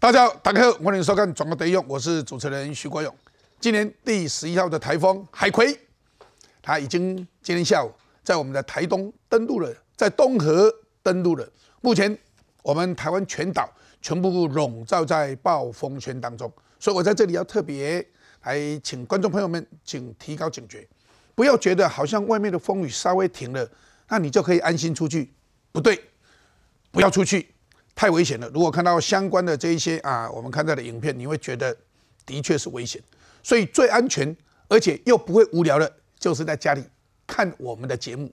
大家好，大家好，欢迎收看《转个得用》，我是主持人徐国勇。今年第十一号的台风海葵，它已经今天下午在我们的台东登陆了，在东河登陆了。目前我们台湾全岛全部笼罩在暴风圈当中，所以我在这里要特别来请观众朋友们，请提高警觉，不要觉得好像外面的风雨稍微停了，那你就可以安心出去。不对，不要出去。太危险了！如果看到相关的这一些啊，我们看到的影片，你会觉得的确是危险。所以最安全，而且又不会无聊的，就是在家里看我们的节目。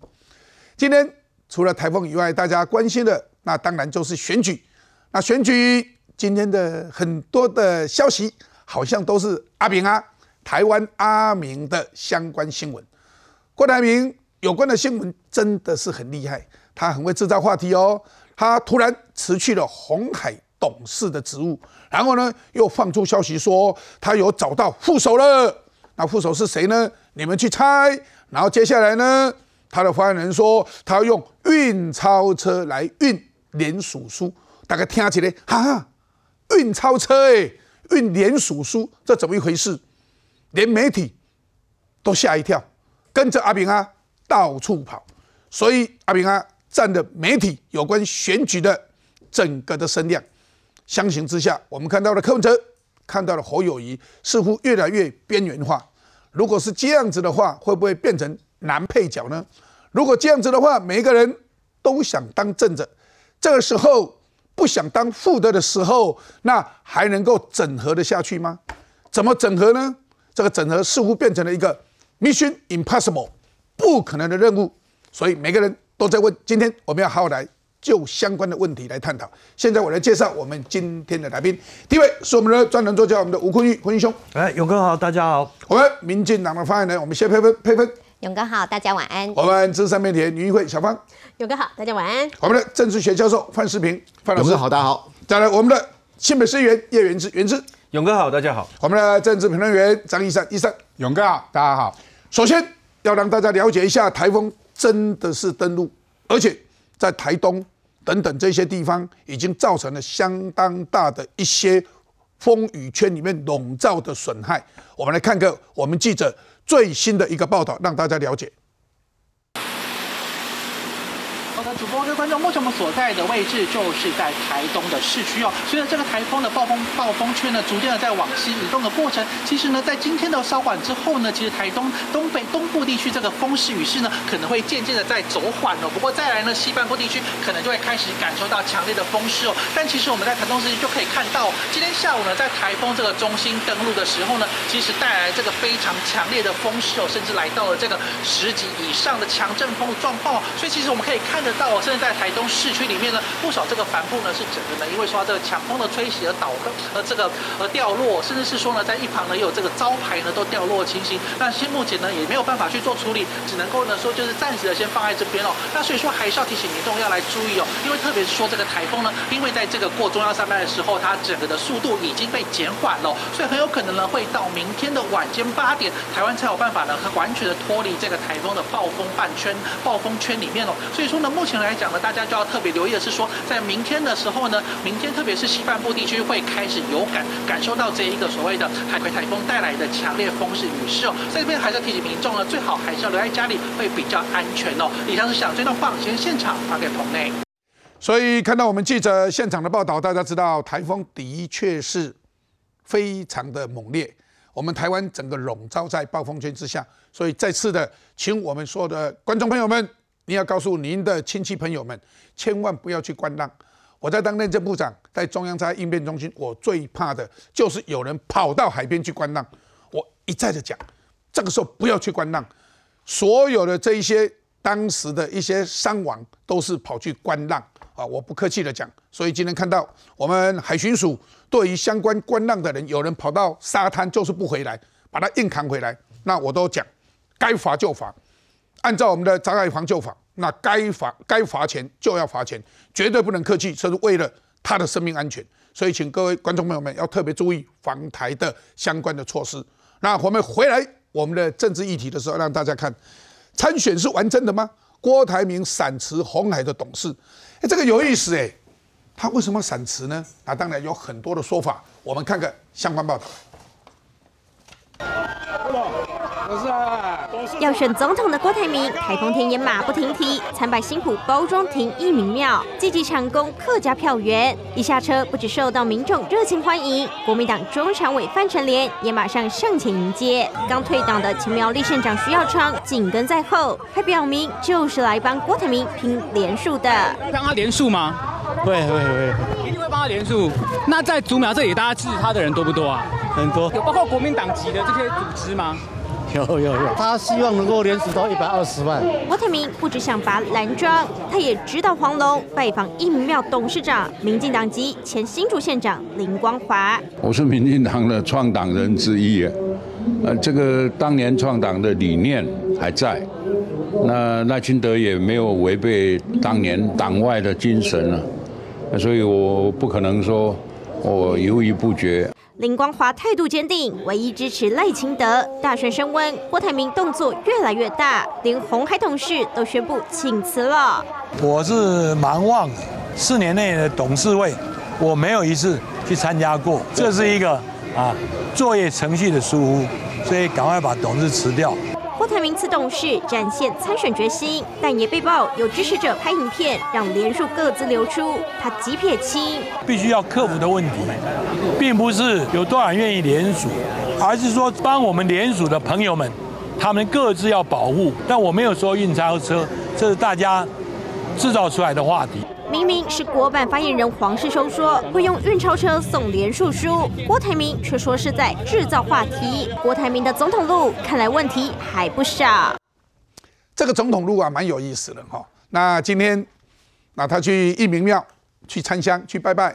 今天除了台风以外，大家关心的那当然就是选举。那选举今天的很多的消息，好像都是阿明啊，台湾阿明的相关新闻。郭台铭有关的新闻真的是很厉害，他很会制造话题哦。他突然辞去了红海董事的职务，然后呢，又放出消息说他有找到副手了。那副手是谁呢？你们去猜。然后接下来呢，他的发言人说他要用运钞车来运联署书。大家听起来，哈哈，运钞车哎，运联署书，这怎么一回事？连媒体都吓一跳，跟着阿炳啊到处跑。所以阿炳啊。占的媒体有关选举的整个的声量，相形之下，我们看到了柯文哲，看到了侯友谊，似乎越来越边缘化。如果是这样子的话，会不会变成男配角呢？如果这样子的话，每一个人都想当正着，这个时候不想当副的的时候，那还能够整合的下去吗？怎么整合呢？这个整合似乎变成了一个 mission impossible，不可能的任务。所以每个人。都在问，今天我们要好好来就相关的问题来探讨。现在我来介绍我们今天的来宾，第一位是我们的专栏作家，我们的吴坤玉，坤玉兄。哎，勇哥好，大家好。我们民进党的发言人，我们谢佩芬，佩芬。勇哥好，大家晚安。我们资深媒体女议会小芳。勇哥好，大家晚安。我们的政治学教授范世平，范老师好，大家好。再来我们的新北市议员叶元之，元之。勇哥好，大家好。我们的政治评论员张一山，一山。勇哥好，大家好。首先要让大家了解一下，台风真的是登陆，而且。在台东等等这些地方，已经造成了相当大的一些风雨圈里面笼罩的损害。我们来看个我们记者最新的一个报道，让大家了解。主播各位观众，目前我们所在的位置就是在台东的市区哦。随着这个台风的暴风暴风圈呢，逐渐的在往西移动的过程，其实呢，在今天的稍晚之后呢，其实台东东北东部地区这个风势雨势呢，可能会渐渐的在走缓哦。不过再来呢，西半部地区可能就会开始感受到强烈的风势哦。但其实我们在台东市区就可以看到，今天下午呢，在台风这个中心登陆的时候呢，其实带来这个非常强烈的风势哦，甚至来到了这个十级以上的强阵风的状况。所以其实我们可以看得到。哦，甚至在台东市区里面呢，不少这个帆布呢是整个呢，因为说这个强风的吹袭而倒和而这个而掉落，甚至是说呢，在一旁呢也有这个招牌呢都掉落的情形。那现目前呢也没有办法去做处理，只能够呢说就是暂时的先放在这边哦。那所以说还是要提醒民众要来注意哦，因为特别是说这个台风呢，因为在这个过中央山脉的时候，它整个的速度已经被减缓了，所以很有可能呢会到明天的晚间八点，台湾才有办法呢完全的脱离这个台风的暴风半圈、暴风圈里面哦。所以说呢，目前。来讲呢，大家就要特别留意的是说，在明天的时候呢，明天特别是西半部地区会开始有感感受到这一个所谓的海葵台风带来的强烈风势雨势哦，在这边还是要提醒民众呢，最好还是要留在家里会比较安全哦。以上是想这段放，先现场发给棚内。所以看到我们记者现场的报道，大家知道台风的确是非常的猛烈，我们台湾整个笼罩在暴风圈之下，所以再次的请我们所有的观众朋友们。你要告诉您的亲戚朋友们，千万不要去观浪。我在当内政部长，在中央灾害应变中心，我最怕的就是有人跑到海边去观浪。我一再的讲，这个时候不要去观浪。所有的这一些当时的一些伤亡，都是跑去观浪啊！我不客气的讲。所以今天看到我们海巡署对于相关观浪的人，有人跑到沙滩就是不回来，把他硬扛回来，那我都讲，该罚就罚。按照我们的《灾害防救法》，那该罚该罚钱就要罚钱，绝对不能客气，这是为了他的生命安全。所以，请各位观众朋友们要特别注意防台的相关的措施。那我们回来我们的政治议题的时候，让大家看参选是完整的吗？郭台铭闪辞红海的董事，哎，这个有意思哎。他为什么闪辞呢？那当然有很多的说法，我们看看相关报道。要选总统的郭台铭，台风天也马不停蹄，参拜新埔包装亭一民庙，积极抢攻客家票源。一下车，不止受到民众热情欢迎，国民党中常委范成廉也马上上前迎接。刚退党的前苗栗县长徐耀昌紧跟在后，还表明就是来帮郭台铭拼连数的。帮他连数吗？会会会，一定会帮他连数。那在竹苗这里，大家支持他的人多不多啊？很多，有包括国民党籍的这些组织吗？有有有，他希望能够连署到一百二十万。郭台铭不只想拔蓝庄，他也指导黄龙拜访义民庙董事长、民进党籍前新竹县长林光华。我是民进党的创党人之一啊，呃，这个当年创党的理念还在，那赖清德也没有违背当年党外的精神啊，所以我不可能说我犹豫不决。林光华态度坚定，唯一支持赖清德。大选升温，郭台铭动作越来越大，连红海董事都宣布请辞了。我是蛮旺，四年内的董事会，我没有一次去参加过，这是一个啊作业程序的疏忽，所以赶快把董事辞掉。郭台铭此董事展现参选决心，但也被曝有支持者拍影片让连署各自流出，他急撇清，必须要克服的问题，并不是有多少人愿意连署，而是说帮我们连署的朋友们，他们各自要保护。但我没有说运钞车，这是大家制造出来的话题。明明是国版发言人黄世修说会用运钞车送连署书，郭台铭却说是在制造话题。郭台铭的总统路看来问题还不少。这个总统路啊，蛮有意思的哈。那今天，那他去义民庙去参香去拜拜，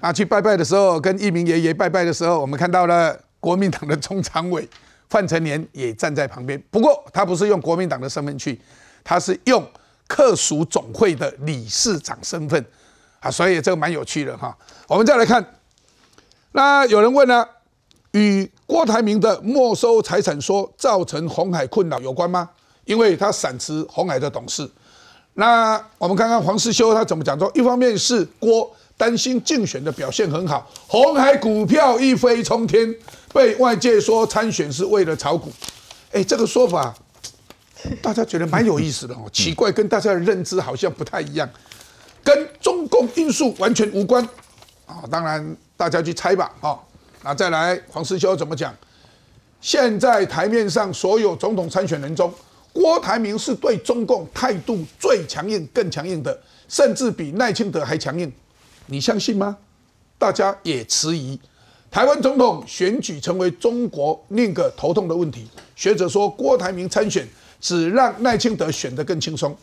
啊，去拜拜的时候，跟义民爷爷拜拜的时候，我们看到了国民党的中常委范成年也站在旁边。不过他不是用国民党的身份去，他是用。客属总会的理事长身份啊，所以这个蛮有趣的哈。我们再来看，那有人问呢，与郭台铭的没收财产说造成红海困扰有关吗？因为他闪辞红海的董事。那我们看看黄世修他怎么讲说，一方面是郭担心竞选的表现很好，红海股票一飞冲天，被外界说参选是为了炒股。哎，这个说法。大家觉得蛮有意思的哦，奇怪，跟大家的认知好像不太一样，跟中共因素完全无关啊。当然，大家去猜吧啊。那再来，黄世修怎么讲？现在台面上所有总统参选人中，郭台铭是对中共态度最强硬、更强硬的，甚至比赖清德还强硬。你相信吗？大家也迟疑。台湾总统选举成为中国另一个头痛的问题。学者说，郭台铭参选。只让赖清德选得更轻松。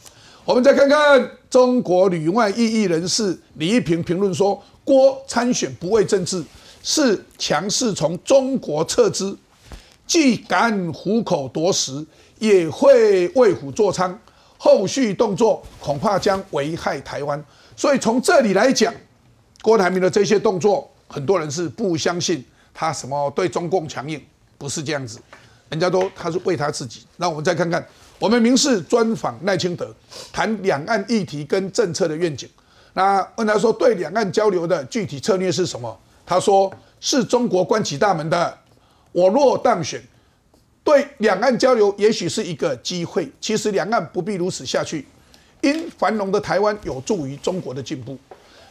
我们再看看中国旅外异议人士李一平评论说：“郭参选不为政治，是强势从中国撤资，既敢虎口夺食，也会为虎作伥，后续动作恐怕将危害台湾。”所以从这里来讲，郭台铭的这些动作，很多人是不相信他什么对中共强硬，不是这样子。人家都他是为他自己，那我们再看看，我们民事专访赖清德，谈两岸议题跟政策的愿景。那问他说对两岸交流的具体策略是什么？他说是中国关起大门的。我若当选，对两岸交流也许是一个机会。其实两岸不必如此下去，因繁荣的台湾有助于中国的进步。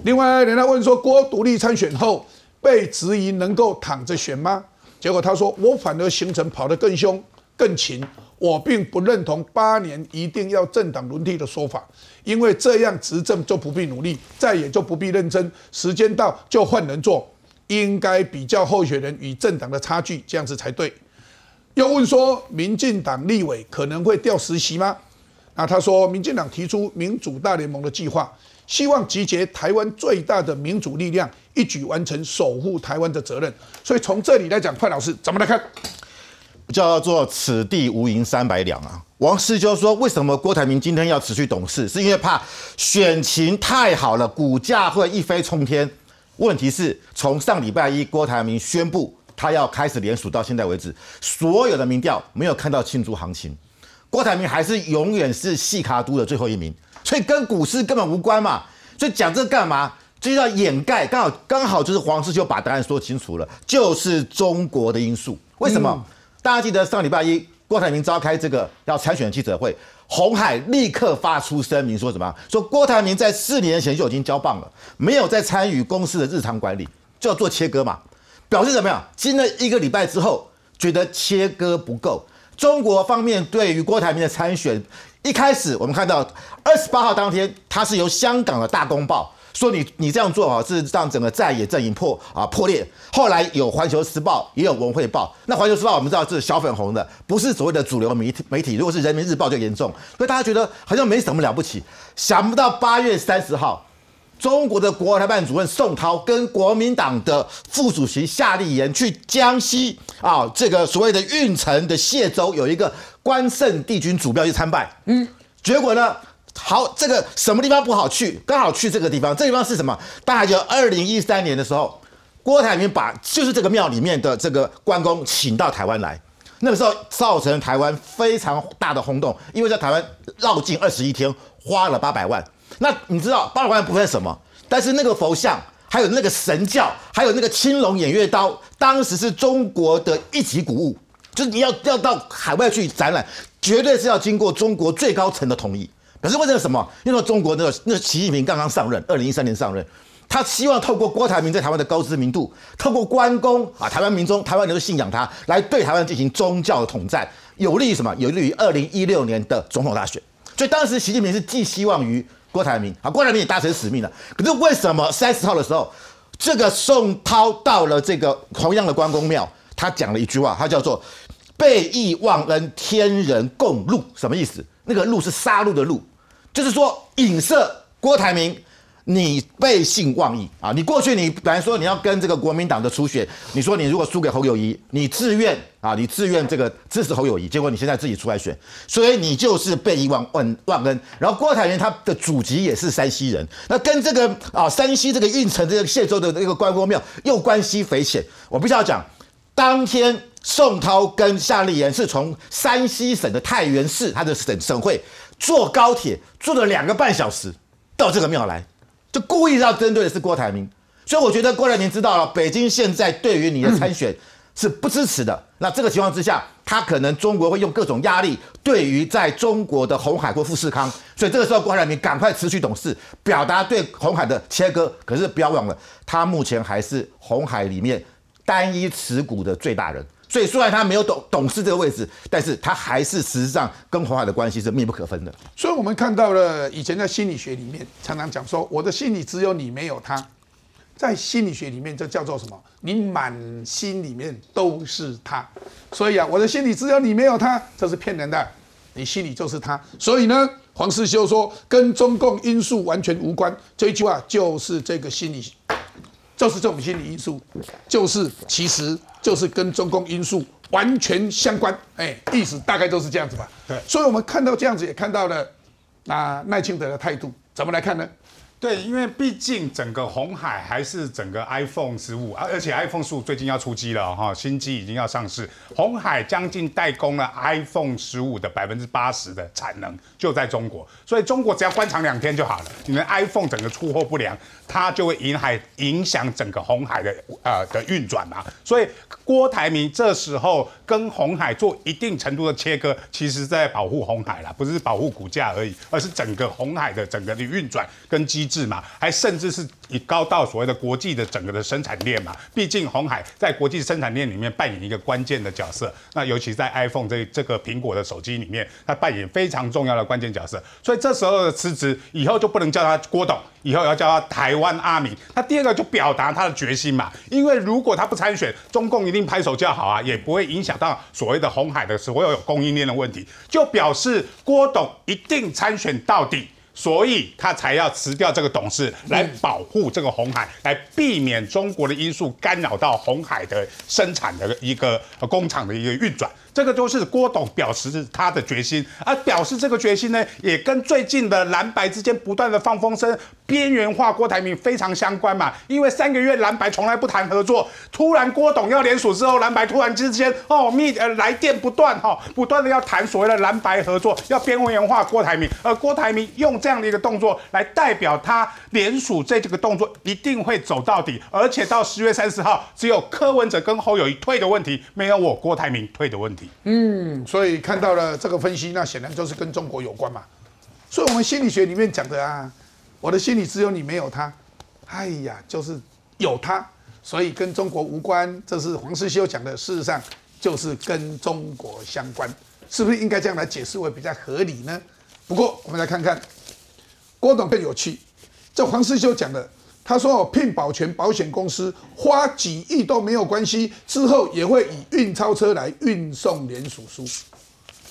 另外，人家问说郭独立参选后被质疑能够躺着选吗？结果他说：“我反而行程跑得更凶、更勤。我并不认同八年一定要政党轮替的说法，因为这样执政就不必努力，再也就不必认真。时间到就换人做，应该比较候选人与政党的差距，这样子才对。”又问说：“民进党立委可能会调实习吗？”那他说：“民进党提出民主大联盟的计划。”希望集结台湾最大的民主力量，一举完成守护台湾的责任。所以从这里来讲，范老师怎么来看？叫做“此地无银三百两”啊！王世修说：“为什么郭台铭今天要辞去董事？是因为怕选情太好了，股价会一飞冲天。问题是，从上礼拜一郭台铭宣布他要开始联署到现在为止，所有的民调没有看到庆祝行情，郭台铭还是永远是细卡都的最后一名。”所以跟股市根本无关嘛，所以讲这干嘛？这就要掩盖，刚好刚好就是黄世修把答案说清楚了，就是中国的因素。为什么？大家记得上礼拜一郭台铭召开这个要参选的记者会，红海立刻发出声明说什么？说郭台铭在四年前就已经交棒了，没有再参与公司的日常管理，就要做切割嘛，表示怎么样？经了一个礼拜之后，觉得切割不够。中国方面对于郭台铭的参选，一开始我们看到二十八号当天，他是由香港的大公报说你你这样做啊，是让整个在野阵营破啊破裂。后来有环球时报，也有文汇报。那环球时报我们知道是小粉红的，不是所谓的主流媒体媒体。如果是人民日报就严重，所以大家觉得好像没什么了不起。想不到八月三十号。中国的国台办主任宋涛跟国民党的副主席夏立言去江西啊，这个所谓的运城的谢州有一个关圣帝君主庙去参拜，嗯，结果呢，好，这个什么地方不好去，刚好去这个地方，这地方是什么？大概就二零一三年的时候，郭台铭把就是这个庙里面的这个关公请到台湾来，那个时候造成台湾非常大的轰动，因为在台湾绕境二十一天，花了八百万。那你知道八百万不算什么？但是那个佛像，还有那个神教，还有那个青龙偃月刀，当时是中国的一级古物，就是你要要到海外去展览，绝对是要经过中国最高层的同意。可是为了什么？因为中国那个那个习近平刚刚上任，二零一三年上任，他希望透过郭台铭在台湾的高知名度，透过关公啊，台湾民众、台湾人都信仰他，来对台湾进行宗教的统战，有利于什么？有利于二零一六年的总统大选。所以当时习近平是寄希望于。郭台铭啊，郭台铭也达成使命了。可是为什么三十号的时候，这个宋涛到了这个同样的关公庙，他讲了一句话，他叫做“背义忘恩，天人共戮”，什么意思？那个“戮”是杀戮的“戮”，就是说影射郭台铭。你背信忘义啊！你过去你本来说你要跟这个国民党的初选，你说你如果输给侯友谊，你自愿啊，你自愿这个支持侯友谊，结果你现在自己出来选，所以你就是背义忘忘忘恩。然后郭台铭他的祖籍也是山西人，那跟这个啊山西这个运城这个谢州的那个关公庙又关系匪浅。我必须要讲，当天宋涛跟夏立言是从山西省的太原市他的省省会坐高铁坐了两个半小时到这个庙来。就故意要针对的是郭台铭，所以我觉得郭台铭知道了，北京现在对于你的参选是不支持的。那这个情况之下，他可能中国会用各种压力，对于在中国的红海或富士康，所以这个时候郭台铭赶快辞去董事，表达对红海的切割。可是不要忘了，他目前还是红海里面单一持股的最大人。所以虽然他没有董董事这个位置，但是他还是实际上跟红海的关系是密不可分的。所以我们看到了以前在心理学里面常常讲说，我的心里只有你没有他，在心理学里面这叫做什么？你满心里面都是他。所以啊，我的心里只有你没有他，这是骗人的。你心里就是他。所以呢，黄世修说跟中共因素完全无关，这一句话就是这个心理。就是这种心理因素，就是其实就是跟中共因素完全相关，哎，意思大概就是这样子吧。对，所以我们看到这样子，也看到了那赖清德的态度，怎么来看呢？对，因为毕竟整个红海还是整个 iPhone 十五，而而且 iPhone 十五最近要出机了哈，新机已经要上市。红海将近代工了 iPhone 十五的百分之八十的产能就在中国，所以中国只要关厂两天就好了。你们 iPhone 整个出货不良，它就会影海影响整个红海的呃的运转嘛。所以郭台铭这时候跟红海做一定程度的切割，其实在保护红海啦，不是保护股价而已，而是整个红海的整个的运转跟机。制嘛？还甚至是以高到所谓的国际的整个的生产链嘛？毕竟红海在国际生产链里面扮演一个关键的角色。那尤其在 iPhone 这这个苹果的手机里面，它扮演非常重要的关键角色。所以这时候的辞职，以后就不能叫他郭董，以后要叫他台湾阿明。他第二个就表达他的决心嘛。因为如果他不参选，中共一定拍手叫好啊，也不会影响到所谓的红海的所有供应链的问题。就表示郭董一定参选到底。所以他才要辞掉这个董事，来保护这个红海，来避免中国的因素干扰到红海的生产的一个工厂的一个运转。这个都是郭董表示他的决心，而表示这个决心呢，也跟最近的蓝白之间不断的放风声，边缘化郭台铭非常相关嘛，因为三个月蓝白从来不谈合作，突然郭董要联署之后，蓝白突然之间哦密呃来电不断哈，不断的要谈所谓的蓝白合作，要边缘化郭台铭，而郭台铭用这样的一个动作来代表他联署这这个动作一定会走到底，而且到十月三十号，只有柯文哲跟侯友谊退的问题，没有我郭台铭退的问题。嗯，所以看到了这个分析，那显然就是跟中国有关嘛。所以我们心理学里面讲的啊。我的心里只有你没有他，哎呀，就是有他，所以跟中国无关。这是黄世修讲的，事实上就是跟中国相关，是不是应该这样来解释为比较合理呢？不过我们来看看郭董更有趣，这黄世修讲的，他说聘保全保险公司花几亿都没有关系，之后也会以运钞车来运送联署书，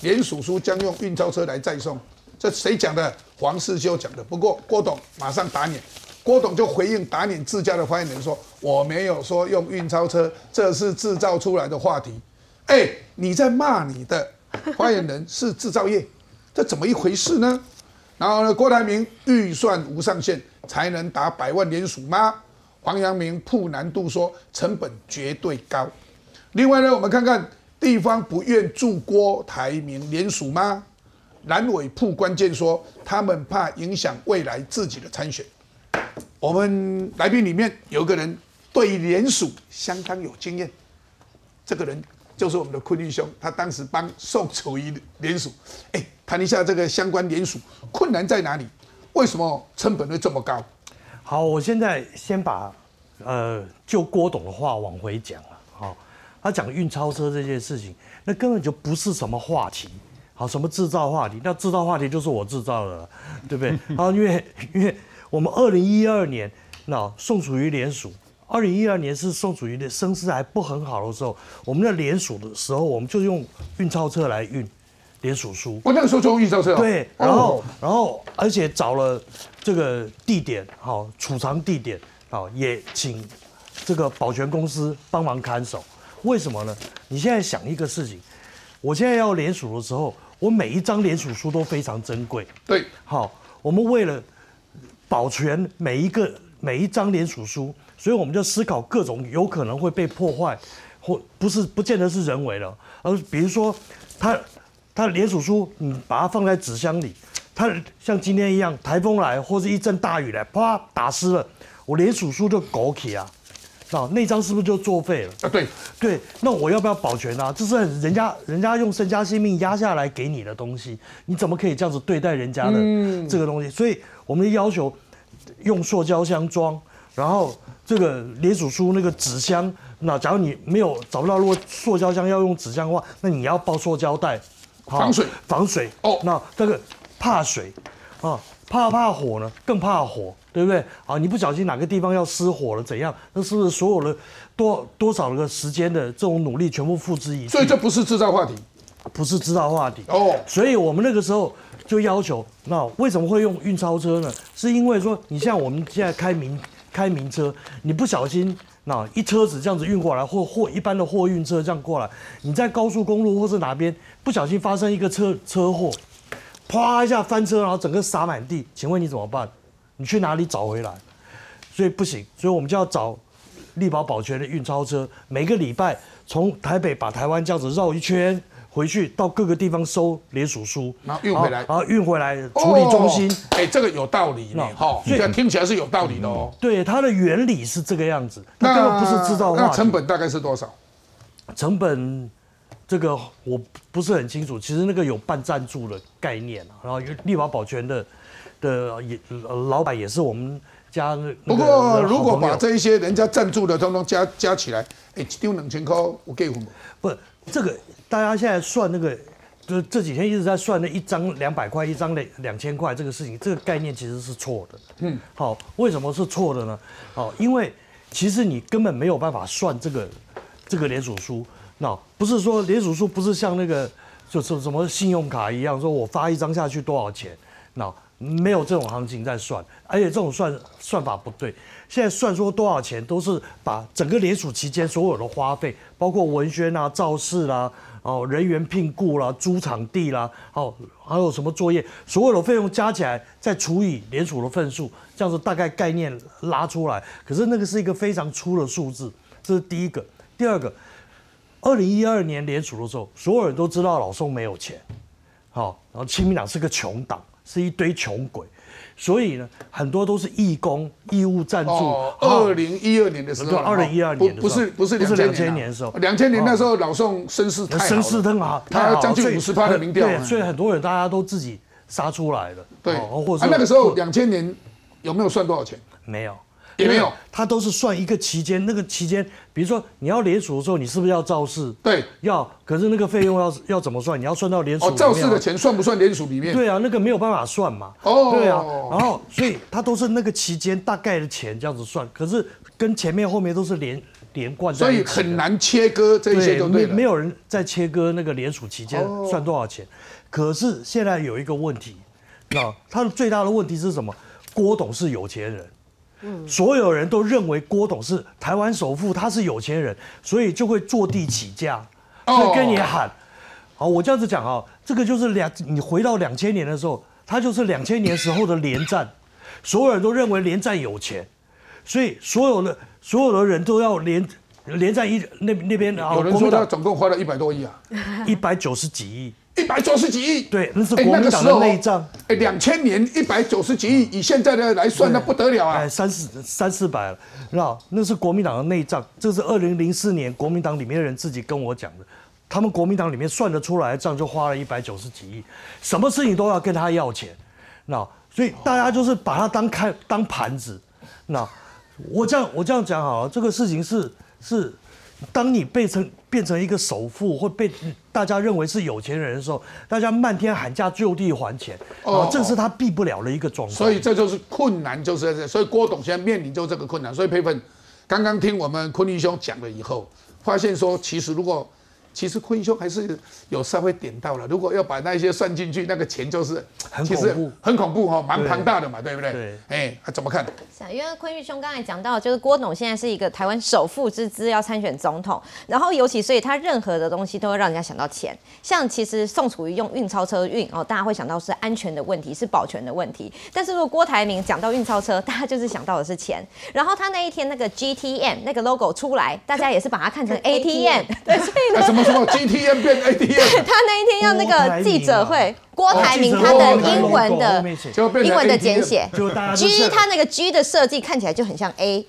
联署书将用运钞车来再送。这谁讲的？黄世修讲的。不过郭董马上打脸，郭董就回应打脸自家的发言人说：“我没有说用运钞车，这是制造出来的话题。”哎，你在骂你的发言人是制造业，这怎么一回事呢？然后呢，郭台铭预算无上限，才能打百万联署吗？黄阳明铺难度说成本绝对高。另外呢，我们看看地方不愿助郭台铭联署吗？蓝委铺关键说，他们怕影响未来自己的参选。我们来宾里面有个人对联署相当有经验，这个人就是我们的坤玉兄，他当时帮宋楚瑜联署。哎，谈一下这个相关联署困难在哪里？为什么成本会这么高？好，我现在先把呃就郭董的话往回讲了。好，他讲运钞车这件事情，那根本就不是什么话题。好，什么制造话题？那制造话题就是我制造的，对不对？啊，因为因为我们二零一二年那宋楚瑜联署，二零一二年是宋楚瑜的声势还不很好的时候，我们的联署的时候，我们就用运钞车来运联署书。我那个时候就用运钞车。对，然后然后而且找了这个地点，好储藏地点，好也请这个保全公司帮忙看守。为什么呢？你现在想一个事情，我现在要联署的时候。我每一张联署书都非常珍贵。对，好，我们为了保全每一个每一张联署书，所以我们就思考各种有可能会被破坏，或不是不见得是人为的，而比如说，它的联署书，你把它放在纸箱里，它像今天一样，台风来或者一阵大雨来，啪打湿了，我联署书就狗起啊。那那张是不是就作废了啊？对对，那我要不要保全啊？这是人家人家用身家性命压下来给你的东西，你怎么可以这样子对待人家的这个东西？所以我们要求用塑胶箱装，然后这个联署书那个纸箱，那假如你没有找不到，如果塑胶箱要用纸箱的话，那你要包塑胶袋，防水防水哦。那这个怕水啊。怕怕火呢，更怕火，对不对？啊，你不小心哪个地方要失火了，怎样？那是不是所有的多多少个时间的这种努力全部付之一？所以这不是制造话题，不是制造话题哦。所以我们那个时候就要求，那为什么会用运钞车呢？是因为说，你像我们现在开名开民车，你不小心那一车子这样子运过来，或或一般的货运车这样过来，你在高速公路或是哪边不小心发生一个车车祸。啪一下翻车，然后整个洒满地，请问你怎么办？你去哪里找回来？所以不行，所以我们就要找力保保全的运钞车，每个礼拜从台北把台湾这样子绕一圈回去，到各个地方收联署书，然后运回来，然后运回来处理中心。哎，这个有道理呢，哈，这样听起来是有道理的哦。对，它的原理是这个样子，那根本不是制造。那成本大概是多少？成本。这个我不是很清楚，其实那个有办赞助的概念然后立宝保全的的也老板也是我们家。不过如果把这一些人家赞助的通通加加起来，哎，丢两千块我给付不，这个大家现在算那个，就这几天一直在算那一张两百块，一张两两千块这个事情，这个概念其实是错的。嗯，好，为什么是错的呢？好，因为其实你根本没有办法算这个这个联署书。那不是说联署书不是像那个就是什么信用卡一样，说我发一张下去多少钱？那没有这种行情在算，而且这种算算法不对。现在算说多少钱，都是把整个联署期间所有的花费，包括文宣啊、造势啦、哦人员聘雇啦、租场地啦，哦还有什么作业，所有的费用加起来再除以联署的份数，这样子大概概念拉出来。可是那个是一个非常粗的数字，这是第一个。第二个，二零一二年联署的时候，所有人都知道老宋没有钱，好，然后亲民党是个穷党，是一堆穷鬼。所以呢，很多都是义工、义务赞助。二零一二年的时候，二零一二年不是不是不是两千年的时候，两千年那时候老宋声势太好，声势很好，他将近五十趴的民调，对所以很多人大家都自己杀出来了。对，或者那个时候两千年有没有算多少钱？没有。也没有，他都是算一个期间，那个期间，比如说你要联署的时候，你是不是要造势？对，要。可是那个费用要要怎么算？你要算到联署。哦，造势的钱算不算联署里面？对啊，那个没有办法算嘛。哦。对啊，然后所以他都是那个期间大概的钱这样子算，可是跟前面后面都是连连贯的所以很难切割这些就对没有人在切割那个联署期间算多少钱。可是现在有一个问题，那他的最大的问题是什么？郭董是有钱人。所有人都认为郭董是台湾首富，他是有钱人，所以就会坐地起价，所以跟你喊。好，我这样子讲啊，这个就是两，你回到两千年的时候，他就是两千年时候的连战，所有人都认为连战有钱，所以所有的所有的人都要连连战一那那边啊。有人说他总共花了一百多亿啊，一百九十几亿。一百九十几亿，对，那是国民党的内账。哎，两千年一百九十几亿，以现在的来算，那不得了啊！哎，三四三四百了，那那是国民党的内账。这是二零零四年国民党里面的人自己跟我讲的，他们国民党里面算得出来的账就花了一百九十几亿，什么事情都要跟他要钱，那所以大家就是把他当开当盘子。那我这样我这样讲好了，这个事情是是。当你变成变成一个首富，或被大家认为是有钱人的时候，大家漫天喊价就地还钱，哦，这是他避不了的一个状况。所以这就是困难，就是在这。所以郭董现在面临就这个困难。所以佩芬刚刚听我们坤林兄讲了以后，发现说，其实如果其实坤兄还是有稍微点到了，如果要把那些算进去，那个钱就是很恐怖，很恐怖哈，蛮庞大的嘛，对不对？对，哎，怎么看？是啊，因为坤玉兄刚才讲到，就是郭董现在是一个台湾首富之资，要参选总统，然后尤其所以他任何的东西都会让人家想到钱。像其实宋楚瑜用运钞车运哦，大家会想到是安全的问题，是保全的问题。但是如果郭台铭讲到运钞车，大家就是想到的是钱。然后他那一天那个 GTM 那个 logo 出来，大家也是把它看成 ATM，对，所以呢，什么 GTM 变 ATM？他那一天要那个记者会。郭台铭他的英文的英文的简写，G 他那个 G 的设计看起来就很像 A，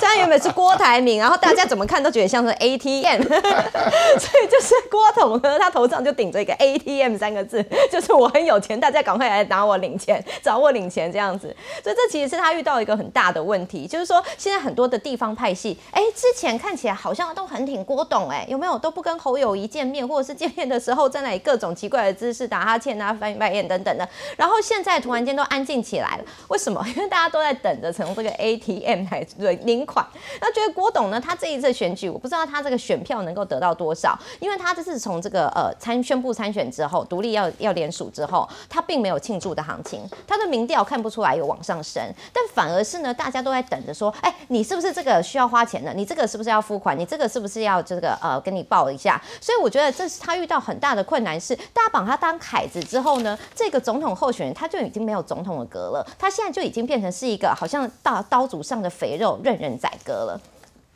这样原本是郭台铭，然后大家怎么看都觉得像是 ATM，所以就是郭董呢，他头上就顶着一个 ATM 三个字，就是我很有钱，大家赶快来拿我领钱，找我领钱这样子。所以这其实是他遇到一个很大的问题，就是说现在很多的地方派系，哎，之前看起来好像都很挺郭董，哎，有没有都不跟侯友谊见面，或者是见面的时候在那里各种奇。怪的姿势，打哈欠啊，翻白眼等等的，然后现在突然间都安静起来了，为什么？因为大家都在等着从这个 ATM 来领款。那觉得郭董呢，他这一次选举，我不知道他这个选票能够得到多少，因为他这是从这个呃参宣布参选之后，独立要要联署之后，他并没有庆祝的行情，他的民调看不出来有往上升，但反而是呢，大家都在等着说，哎，你是不是这个需要花钱的？你这个是不是要付款？你这个是不是要这个呃跟你报一下？所以我觉得这是他遇到很大的困难是。他把他当凯子之后呢，这个总统候选人他就已经没有总统的格了，他现在就已经变成是一个好像大刀俎上的肥肉，任人宰割了。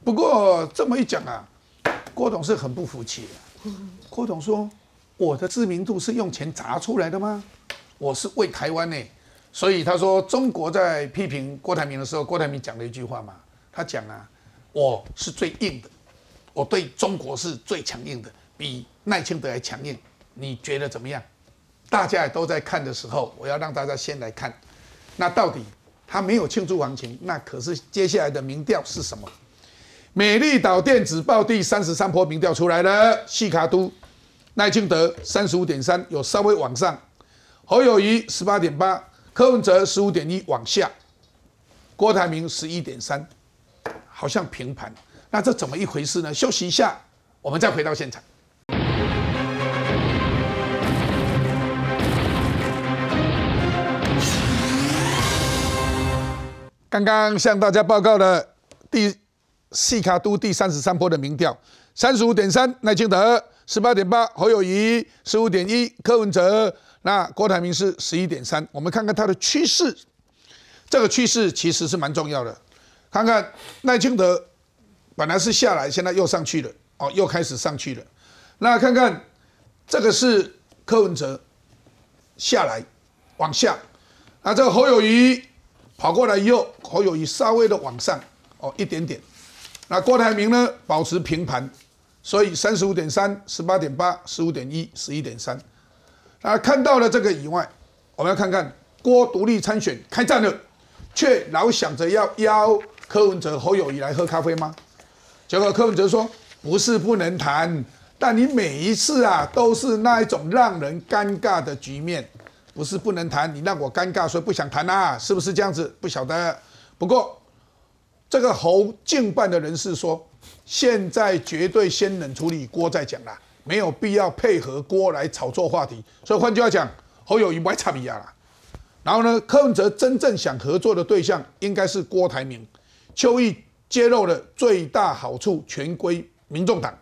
不过这么一讲啊，郭董是很不服气。郭董说：“我的知名度是用钱砸出来的吗？我是为台湾呢。”所以他说，中国在批评郭台铭的时候，郭台铭讲了一句话嘛，他讲啊：“我是最硬的，我对中国是最强硬的，比赖清德还强硬。”你觉得怎么样？大家也都在看的时候，我要让大家先来看。那到底他没有庆祝行情？那可是接下来的民调是什么？美丽岛电子报第三十三波民调出来了，西卡都赖清德三十五点三，有稍微往上；侯友谊十八点八，柯文哲十五点一往下，郭台铭十一点三，好像平盘。那这怎么一回事呢？休息一下，我们再回到现场。刚刚向大家报告的第细卡都第三十三波的民调，三十五点三赖清德，十八点八侯友谊，十五点一柯文哲，那郭台铭是十一点三。我们看看它的趋势，这个趋势其实是蛮重要的。看看赖清德本来是下来，现在又上去了，哦，又开始上去了。那看看这个是柯文哲下来往下，那这个侯友谊跑过来以后，侯友谊稍微的往上哦一点点。那郭台铭呢保持平盘，所以三十五点三、十八点八、十五点一、十一点三。那看到了这个以外，我们要看看郭独立参选开战了，却老想着要邀。柯文哲、侯友谊来喝咖啡吗？结果柯文哲说：“不是不能谈，但你每一次啊都是那一种让人尴尬的局面，不是不能谈，你让我尴尬，所以不想谈啊，是不是这样子？不晓得。不过这个侯敬办的人士说，现在绝对先冷处理郭再讲啦，没有必要配合郭来炒作话题。所以换句话讲，侯友谊不爱插比亚了。然后呢，柯文哲真正想合作的对象应该是郭台铭。”邱毅揭露的最大好处全归民众党，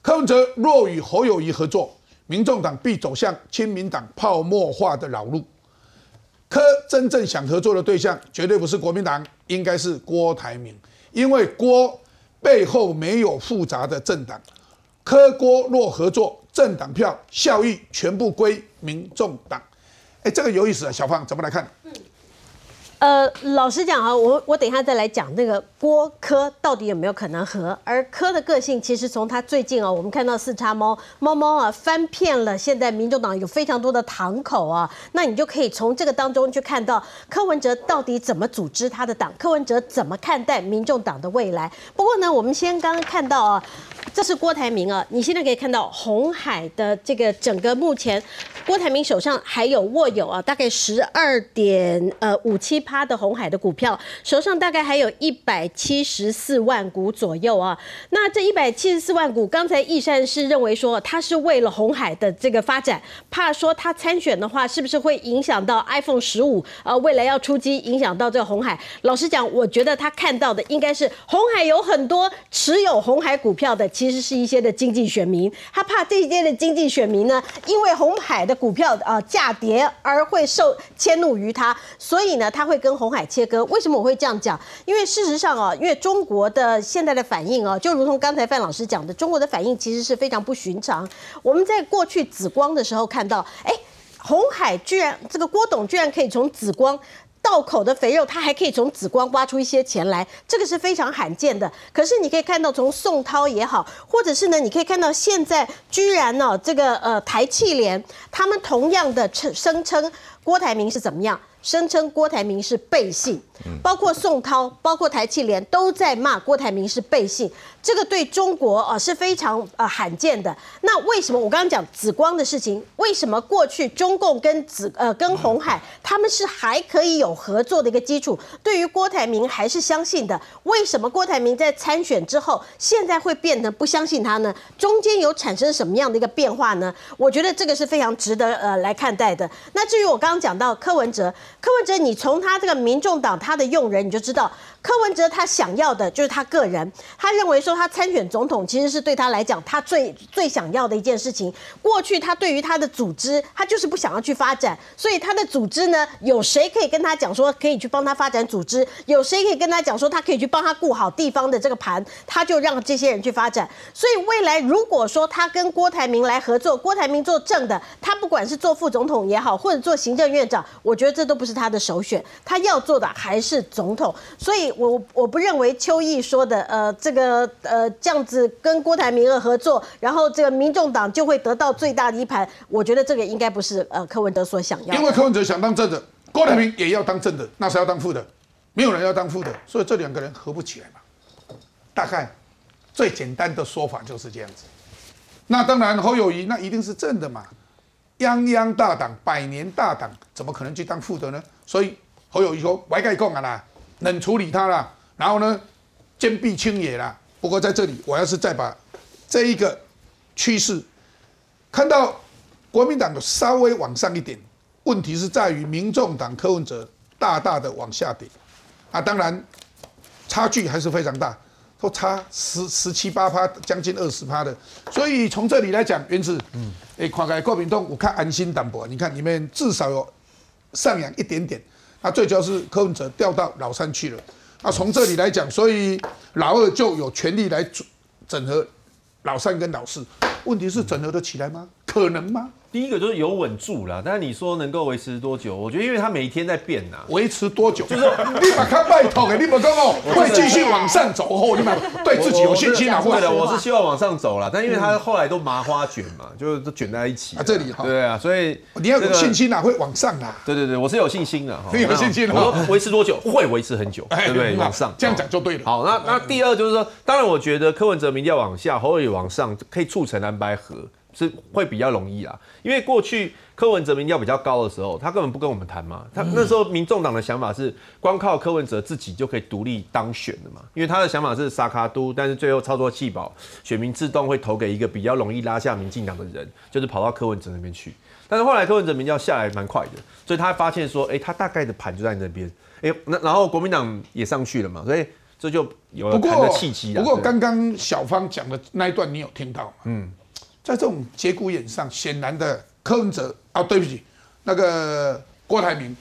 柯文哲若与侯友谊合作，民众党必走向亲民党泡沫化的老路。柯真正想合作的对象绝对不是国民党，应该是郭台铭，因为郭背后没有复杂的政党。柯郭若合作，政党票效益全部归民众党。哎，这个有意思啊，小胖怎么来看？呃，老实讲啊，我我等一下再来讲那个郭柯到底有没有可能和。而柯的个性，其实从他最近啊，我们看到四叉猫猫猫啊翻遍了现在民众党有非常多的堂口啊，那你就可以从这个当中去看到柯文哲到底怎么组织他的党，柯文哲怎么看待民众党的未来。不过呢，我们先刚刚看到啊，这是郭台铭啊，你现在可以看到红海的这个整个目前，郭台铭手上还有握有啊，大概十二点呃五七趴。他的红海的股票手上大概还有一百七十四万股左右啊。那这一百七十四万股，刚才易善是认为说他是为了红海的这个发展，怕说他参选的话，是不是会影响到 iPhone 十五？呃，未来要出击，影响到这个红海。老实讲，我觉得他看到的应该是红海有很多持有红海股票的，其实是一些的经济选民。他怕这些的经济选民呢，因为红海的股票啊价跌而会受迁怒于他，所以呢，他会。会跟红海切割，为什么我会这样讲？因为事实上啊，因为中国的现在的反应啊，就如同刚才范老师讲的，中国的反应其实是非常不寻常。我们在过去紫光的时候看到，哎，红海居然这个郭董居然可以从紫光道口的肥肉，他还可以从紫光挖出一些钱来，这个是非常罕见的。可是你可以看到，从宋涛也好，或者是呢，你可以看到现在居然呢，这个呃台气联他们同样的称声称郭台铭是怎么样？声称郭台铭是背信，包括宋涛，包括台气联都在骂郭台铭是背信。这个对中国啊是非常呃罕见的。那为什么我刚刚讲紫光的事情？为什么过去中共跟紫呃跟红海他们是还可以有合作的一个基础？对于郭台铭还是相信的。为什么郭台铭在参选之后，现在会变得不相信他呢？中间有产生什么样的一个变化呢？我觉得这个是非常值得呃来看待的。那至于我刚刚讲到柯文哲，柯文哲，你从他这个民众党他他的用人，你就知道。柯文哲他想要的就是他个人，他认为说他参选总统其实是对他来讲他最最想要的一件事情。过去他对于他的组织，他就是不想要去发展，所以他的组织呢，有谁可以跟他讲说可以去帮他发展组织，有谁可以跟他讲说他可以去帮他顾好地方的这个盘，他就让这些人去发展。所以未来如果说他跟郭台铭来合作，郭台铭做正的，他不管是做副总统也好，或者做行政院长，我觉得这都不是他的首选，他要做的还是总统。所以。我我不认为邱毅说的，呃，这个呃这样子跟郭台铭合作，然后这个民众党就会得到最大的一盘。我觉得这个应该不是呃柯文哲所想要。因为柯文哲想当正的，郭台铭也要当正的，那是要当副的，没有人要当副的，所以这两个人合不起来嘛。大概最简单的说法就是这样子。那当然侯友谊那一定是正的嘛，泱泱大党，百年大党，怎么可能去当副的呢？所以侯友谊说：“我该讲啊啦。”能处理它了，然后呢，坚壁清野了。不过在这里，我要是再把这一个趋势看到国民党稍微往上一点，问题是在于民众党柯文哲大大的往下跌。啊，当然差距还是非常大，都差十十七八趴，将近二十趴的。所以从这里来讲，原子，嗯，哎，看开国民党，我看安心淡薄，你看里面至少有上扬一点点。他最主要是柯文哲调到老三去了。那从这里来讲，所以老二就有权利来整合老三跟老四。问题是整合得起来吗？可能吗？第一个就是有稳住啦，但是你说能够维持多久？我觉得因为它每一天在变呐。维持多久？就是你把它拜托给你们讲哦，会继续往上走哦，你们对自己有信心啊？对的，我是希望往上走了，但因为它后来都麻花卷嘛，就是都卷在一起啊。这里哈，对啊，所以你要有信心啊，会往上啊。对对对，我是有信心的哈，有信心。我说维持多久？会维持很久，对不对？往上，这样讲就对了。好，那那第二就是说，当然我觉得柯文哲民调往下，侯友往上，可以促成蓝白合。是会比较容易啊，因为过去柯文哲民调比较高的时候，他根本不跟我们谈嘛。他那时候民众党的想法是，光靠柯文哲自己就可以独立当选的嘛。因为他的想法是沙卡都，但是最后操作弃保，选民自动会投给一个比较容易拉下民进党的人，就是跑到柯文哲那边去。但是后来柯文哲民调下来蛮快的，所以他发现说，哎，他大概的盘就在那边。哎，那然后国民党也上去了嘛，所以这就有了谈的契机不过刚刚小芳讲的那一段，你有听到吗？嗯。在这种节骨眼上，显然的柯文哲啊，对不起，那个郭台铭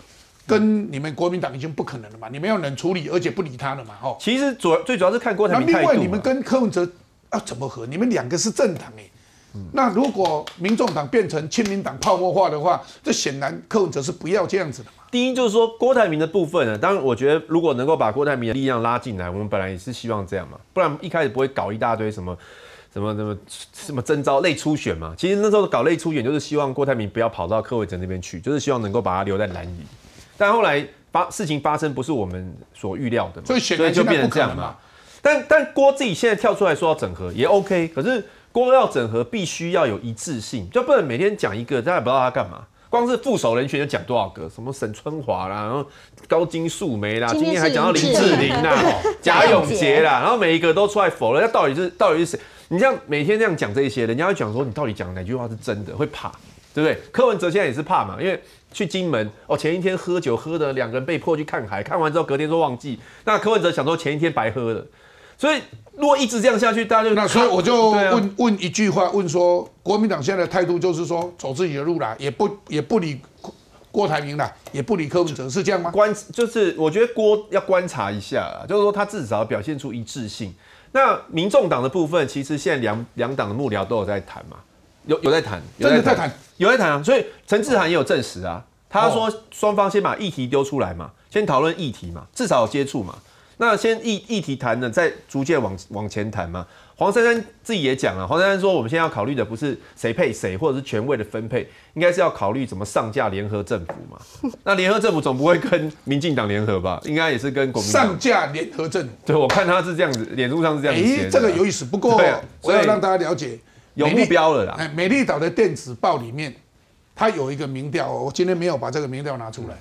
跟你们国民党已经不可能了嘛，你们要冷处理，而且不理他了嘛，哦。其实主最主要是看郭台铭那另外，你们跟柯文哲要怎么和？你们两个是政党哎，那如果民众党变成亲民党泡沫化的话，这显然柯文哲是不要这样子的嘛。第一就是说郭台铭的部分呢，当然我觉得如果能够把郭台铭的力量拉进来，我们本来也是希望这样嘛，不然一开始不会搞一大堆什么。什么什么什么征召内初选嘛？其实那时候搞内初选，就是希望郭台铭不要跑到柯文哲那边去，就是希望能够把他留在蓝营。但后来发事情发生，不是我们所预料的嘛，所以所以就变成这样嘛。但但郭自己现在跳出来说要整合也 OK，可是郭要整合必须要有一致性，就不能每天讲一个，大家不知道他干嘛。光是副手人选就讲多少个，什么沈春华啦，然后高金素梅啦，今天还讲到林志玲啦、贾永杰啦，然后每一个都出来否认，那到底是到底是谁？你这样每天这样讲这些，人家会讲说你到底讲哪句话是真的，会怕，对不对？柯文哲现在也是怕嘛，因为去金门哦，前一天喝酒喝的两个人被迫去看海，看完之后隔天说忘记，那柯文哲想说前一天白喝了，所以如果一直这样下去，大家就那所以我就问问一句话，问说国民党现在的态度就是说走自己的路啦，也不也不理郭台铭啦，也不理柯文哲，是这样吗？观就是我觉得郭要观察一下，就是说他至少表现出一致性。那民众党的部分，其实现在两两党的幕僚都有在谈嘛，有有在谈，有在谈，有在谈啊。所以陈志涵也有证实啊，他说双方先把议题丢出来嘛，先讨论议题嘛，至少有接触嘛。那先议议题谈呢，再逐渐往往前谈嘛。黄珊珊自己也讲了，黄珊珊说，我们现在要考虑的不是谁配谁，或者是权位的分配，应该是要考虑怎么上架联合政府嘛。那联合政府总不会跟民进党联合吧？应该也是跟国民上架联合政府。对，我看他是这样子，脸书上是这样子写。这个有意思。不过我要让大家了解，有目标了啦。哎，美丽岛的电子报里面，它有一个民调，我今天没有把这个民调拿出来。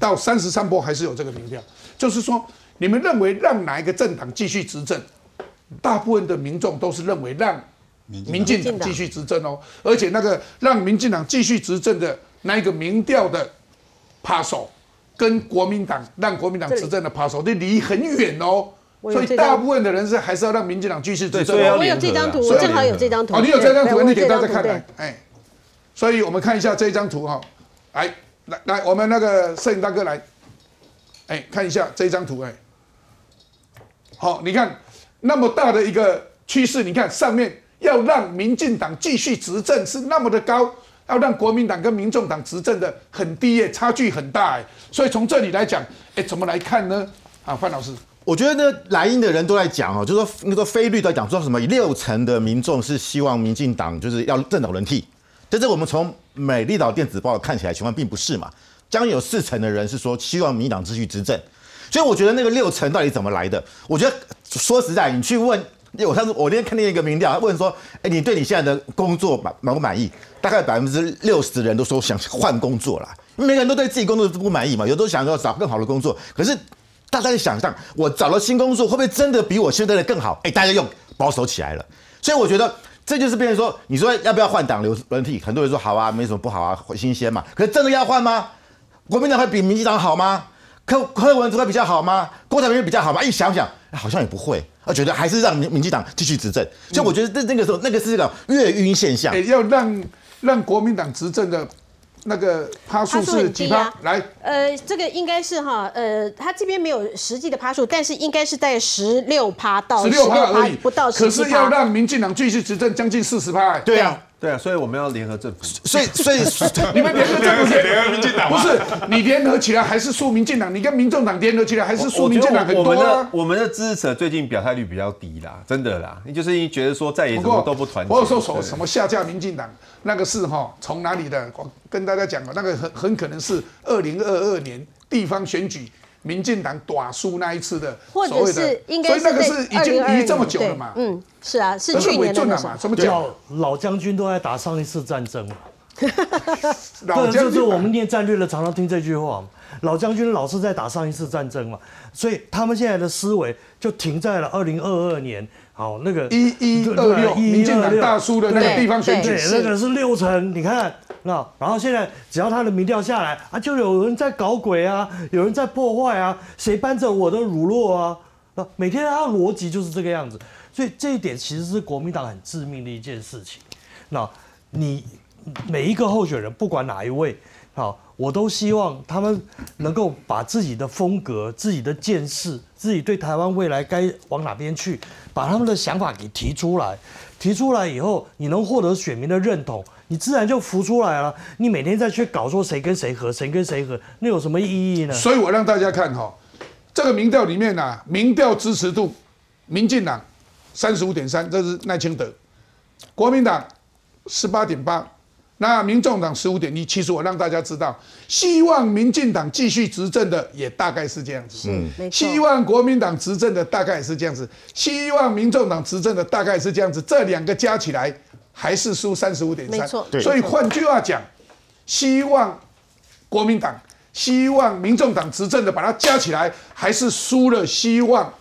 到三十三波还是有这个民调，就是说，你们认为让哪一个政党继续执政？大部分的民众都是认为让民进党继续执政哦，而且那个让民进党继续执政的那一个民调的趴手，跟国民党让国民党执政的趴手，那离很远哦。所以大部分的人是还是要让民进党继续执政。我有这张图，我正好有这张图。哦，你有这张图，你给大家看来。哎，所以我们看一下这张图哈，来来来，我们那个摄影大哥来，哎，看一下这张图，哎，好，你看。那么大的一个趋势，你看上面要让民进党继续执政是那么的高，要让国民党跟民众党执政的很低耶，差距很大哎。所以从这里来讲，哎，怎么来看呢？啊，范老师，我觉得呢，莱茵的人都在讲哦，就是说那个菲律在讲说什么六成的民众是希望民进党就是要政党轮替，但是我们从美丽岛电子报看起来情况并不是嘛，将有四成的人是说希望民进党继续执政。所以我觉得那个六成到底怎么来的？我觉得说实在，你去问，我上次我那天看见一个民调，问说，哎，你对你现在的工作满满不满意？大概百分之六十的人都说想换工作了，每个人都对自己工作都不满意嘛，有都想要找更好的工作。可是大家想象，我找了新工作，会不会真的比我现在的更好？哎，大家又保守起来了。所以我觉得这就是变成说，你说要不要换党流轮替？很多人说好啊，没什么不好啊，新鲜嘛。可是真的要换吗？国民党会比民进党好吗？柯柯文哲会比较好吗？郭台铭比较好吗？一想想，好像也不会，我觉得还是让民民进党继续执政。所以我觉得那那个时候，那个是一个月晕现象，要让让国民党执政的。那个趴数是几趴？来，呃，这个应该是哈，呃，他这边没有实际的趴数，但是应该是在十六趴到十六趴而已，不到可是要让民进党继续执政，将近四十趴。对啊。对啊，所以我们要联合政府。所以，所以 你们联合政府联合民进党不是你联合起来还是输民进党？你跟民众党联合起来还是输民进党很多啊？我们的支持者最近表态率比较低啦，真的啦，你就是因为觉得说再也什么都不团结。我有说什什么下架民进党，那个是哈从哪里的？我跟大家讲了，那个很很可能是二零二二年地方选举。民进党短输那一次的，或者是应该，所以那个是已经离这么久了嘛？嗯，是啊，是去年的嘛？什么叫老将军都在打上一次战争嘛？对，就是我们念战略的常常听这句话嘛。老将军老是在打上一次战争嘛，所以他们现在的思维就停在了二零二二年。好，那个一一二六，民进党大叔的那个地方选举，那个是六成，你看。那然后现在只要他的民调下来啊，就有人在搞鬼啊，有人在破坏啊，谁搬着我的乳酪啊？那，每天他的逻辑就是这个样子，所以这一点其实是国民党很致命的一件事情。那你每一个候选人，不管哪一位，好，我都希望他们能够把自己的风格、自己的见识、自己对台湾未来该往哪边去，把他们的想法给提出来。提出来以后，你能获得选民的认同。你自然就浮出来了。你每天在去搞说谁跟谁合，谁跟谁合，那有什么意义呢？所以我让大家看哈，这个民调里面呢，民调支持度，民进党三十五点三，这是赖清德；国民党十八点八，那民众党十五点一。其实我让大家知道，希望民进党继续执政的也大概是这样子。嗯，希望国民党执政的大概是这样子，希望民众党执政的大概是这样子，这两个加起来。还是输三十五点三，所以换句话讲，希望国民党、希望民众党执政的把它加起来，还是输了。希望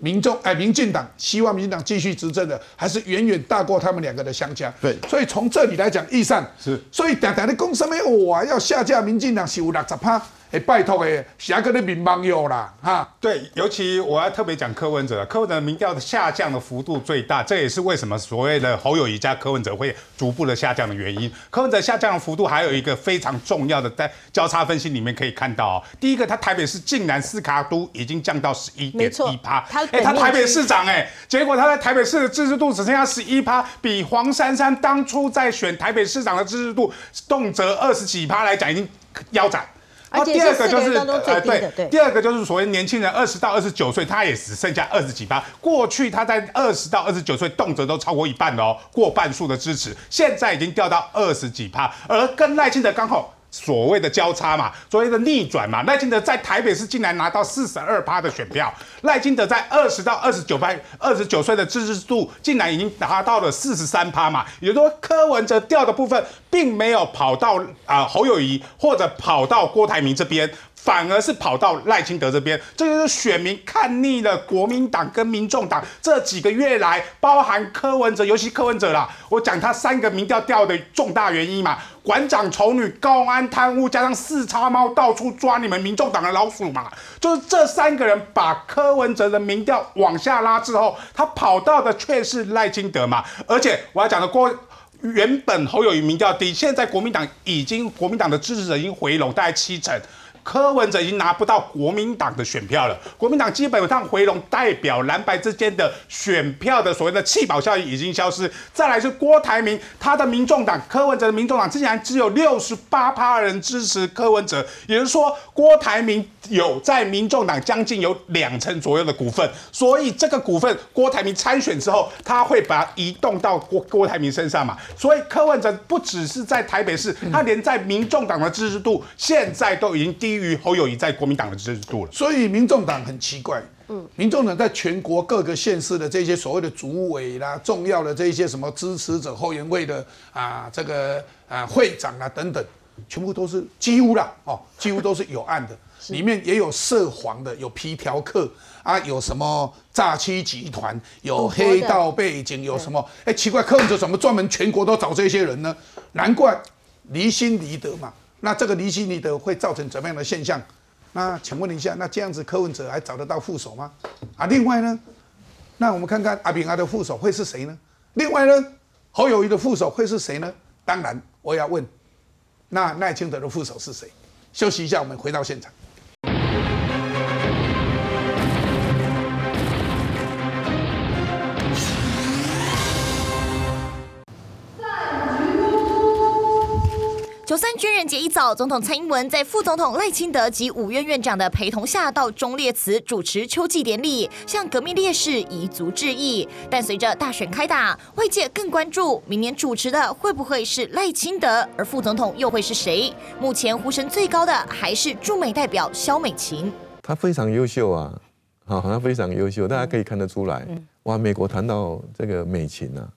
民众哎，民进党希望民进党继续执政的，还是远远大过他们两个的相加。对，所以从这里来讲，易善是，所以等等的公什么哇，要下架民进党是有六十趴。哎，拜托哎，下个的民帮友啦，哈。对，尤其我要特别讲柯文哲，柯文哲民调的下降的幅度最大，这也是为什么所谓的侯友谊加柯文哲会逐步的下降的原因。柯文哲下降的幅度还有一个非常重要的，在交叉分析里面可以看到，第一个，他台北市竟然四卡都已经降到十一点一趴，哎，他台北市长哎，结果他在台北市的支持度只剩下十一趴，比黄珊珊当初在选台北市长的支持度动辄二十几趴来讲，已经腰斩。然后第二个就是呃对，第二个就是所谓年轻人二十到二十九岁，他也只剩下二十几趴。过去他在二十到二十九岁动辄都超过一半的哦，过半数的支持，现在已经掉到二十几趴，而跟赖清德刚好。所谓的交叉嘛，所谓的逆转嘛，赖清德在台北市竟然拿到四十二趴的选票，赖清德在二十到二十九趴，二十九岁的支持度竟然已经达到了四十三趴嘛，也就是说柯文哲掉的部分并没有跑到啊侯友谊或者跑到郭台铭这边。反而是跑到赖清德这边，这就是选民看腻了国民党跟民众党这几个月来，包含柯文哲，尤其柯文哲啦，我讲他三个民调掉的重大原因嘛，馆长丑女、高安贪污，加上四叉猫到处抓你们民众党的老鼠嘛，就是这三个人把柯文哲的民调往下拉之后，他跑到的却是赖清德嘛，而且我要讲的郭，原本侯友谊民调低，现在国民党已经国民党的支持者已经回笼大概七成。柯文哲已经拿不到国民党的选票了，国民党基本上回笼，代表蓝白之间的选票的所谓的弃保效应已经消失。再来是郭台铭，他的民众党，柯文哲的民众党，竟然只有六十八趴人支持柯文哲，也就是说郭台铭有在民众党将近有两成左右的股份，所以这个股份郭台铭参选之后，他会把它移动到郭郭台铭身上嘛？所以柯文哲不只是在台北市，他连在民众党的支持度现在都已经低。低于侯友谊在国民党的支持度了，所以民众党很奇怪。嗯，民众党在全国各个县市的这些所谓的主委啦、重要的这些什么支持者后援会的啊，这个啊会长啊等等，全部都是几乎啦哦，几乎都是有案的，里面也有涉黄的，有皮条客啊，有什么诈欺集团，有黑道背景，有什么？哎，奇怪，柯文哲怎么专门全国都找这些人呢？难怪离心离德嘛。那这个离心离德会造成怎么样的现象？那请问一下，那这样子柯文哲还找得到副手吗？啊，另外呢，那我们看看阿炳阿的副手会是谁呢？另外呢，侯友谊的副手会是谁呢？当然，我要问，那赖清德的副手是谁？休息一下，我们回到现场。九三军人节一早，总统蔡英文在副总统赖清德及五院院长的陪同下，到忠烈祠主持秋季典礼，向革命烈士遗族致意。但随着大选开打，外界更关注明年主持的会不会是赖清德，而副总统又会是谁？目前呼声最高的还是驻美代表肖美琴。他非常优秀啊，好，他非常优秀，大家可以看得出来。哇，美国谈到这个美琴啊。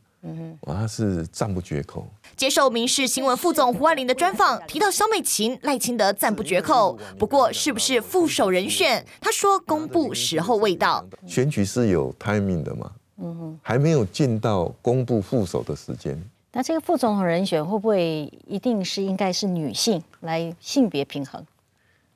哇，他是赞不绝口。接受《民事新闻》副总胡万林的专访，提到肖美琴、赖清德赞不绝口。不过，是不是副手人选？他说，公布时候未到。选举是有 timing 的嘛？嗯哼，还没有进到公布副手的时间。那这个副总统人选会不会一定是应该是女性来性别平衡？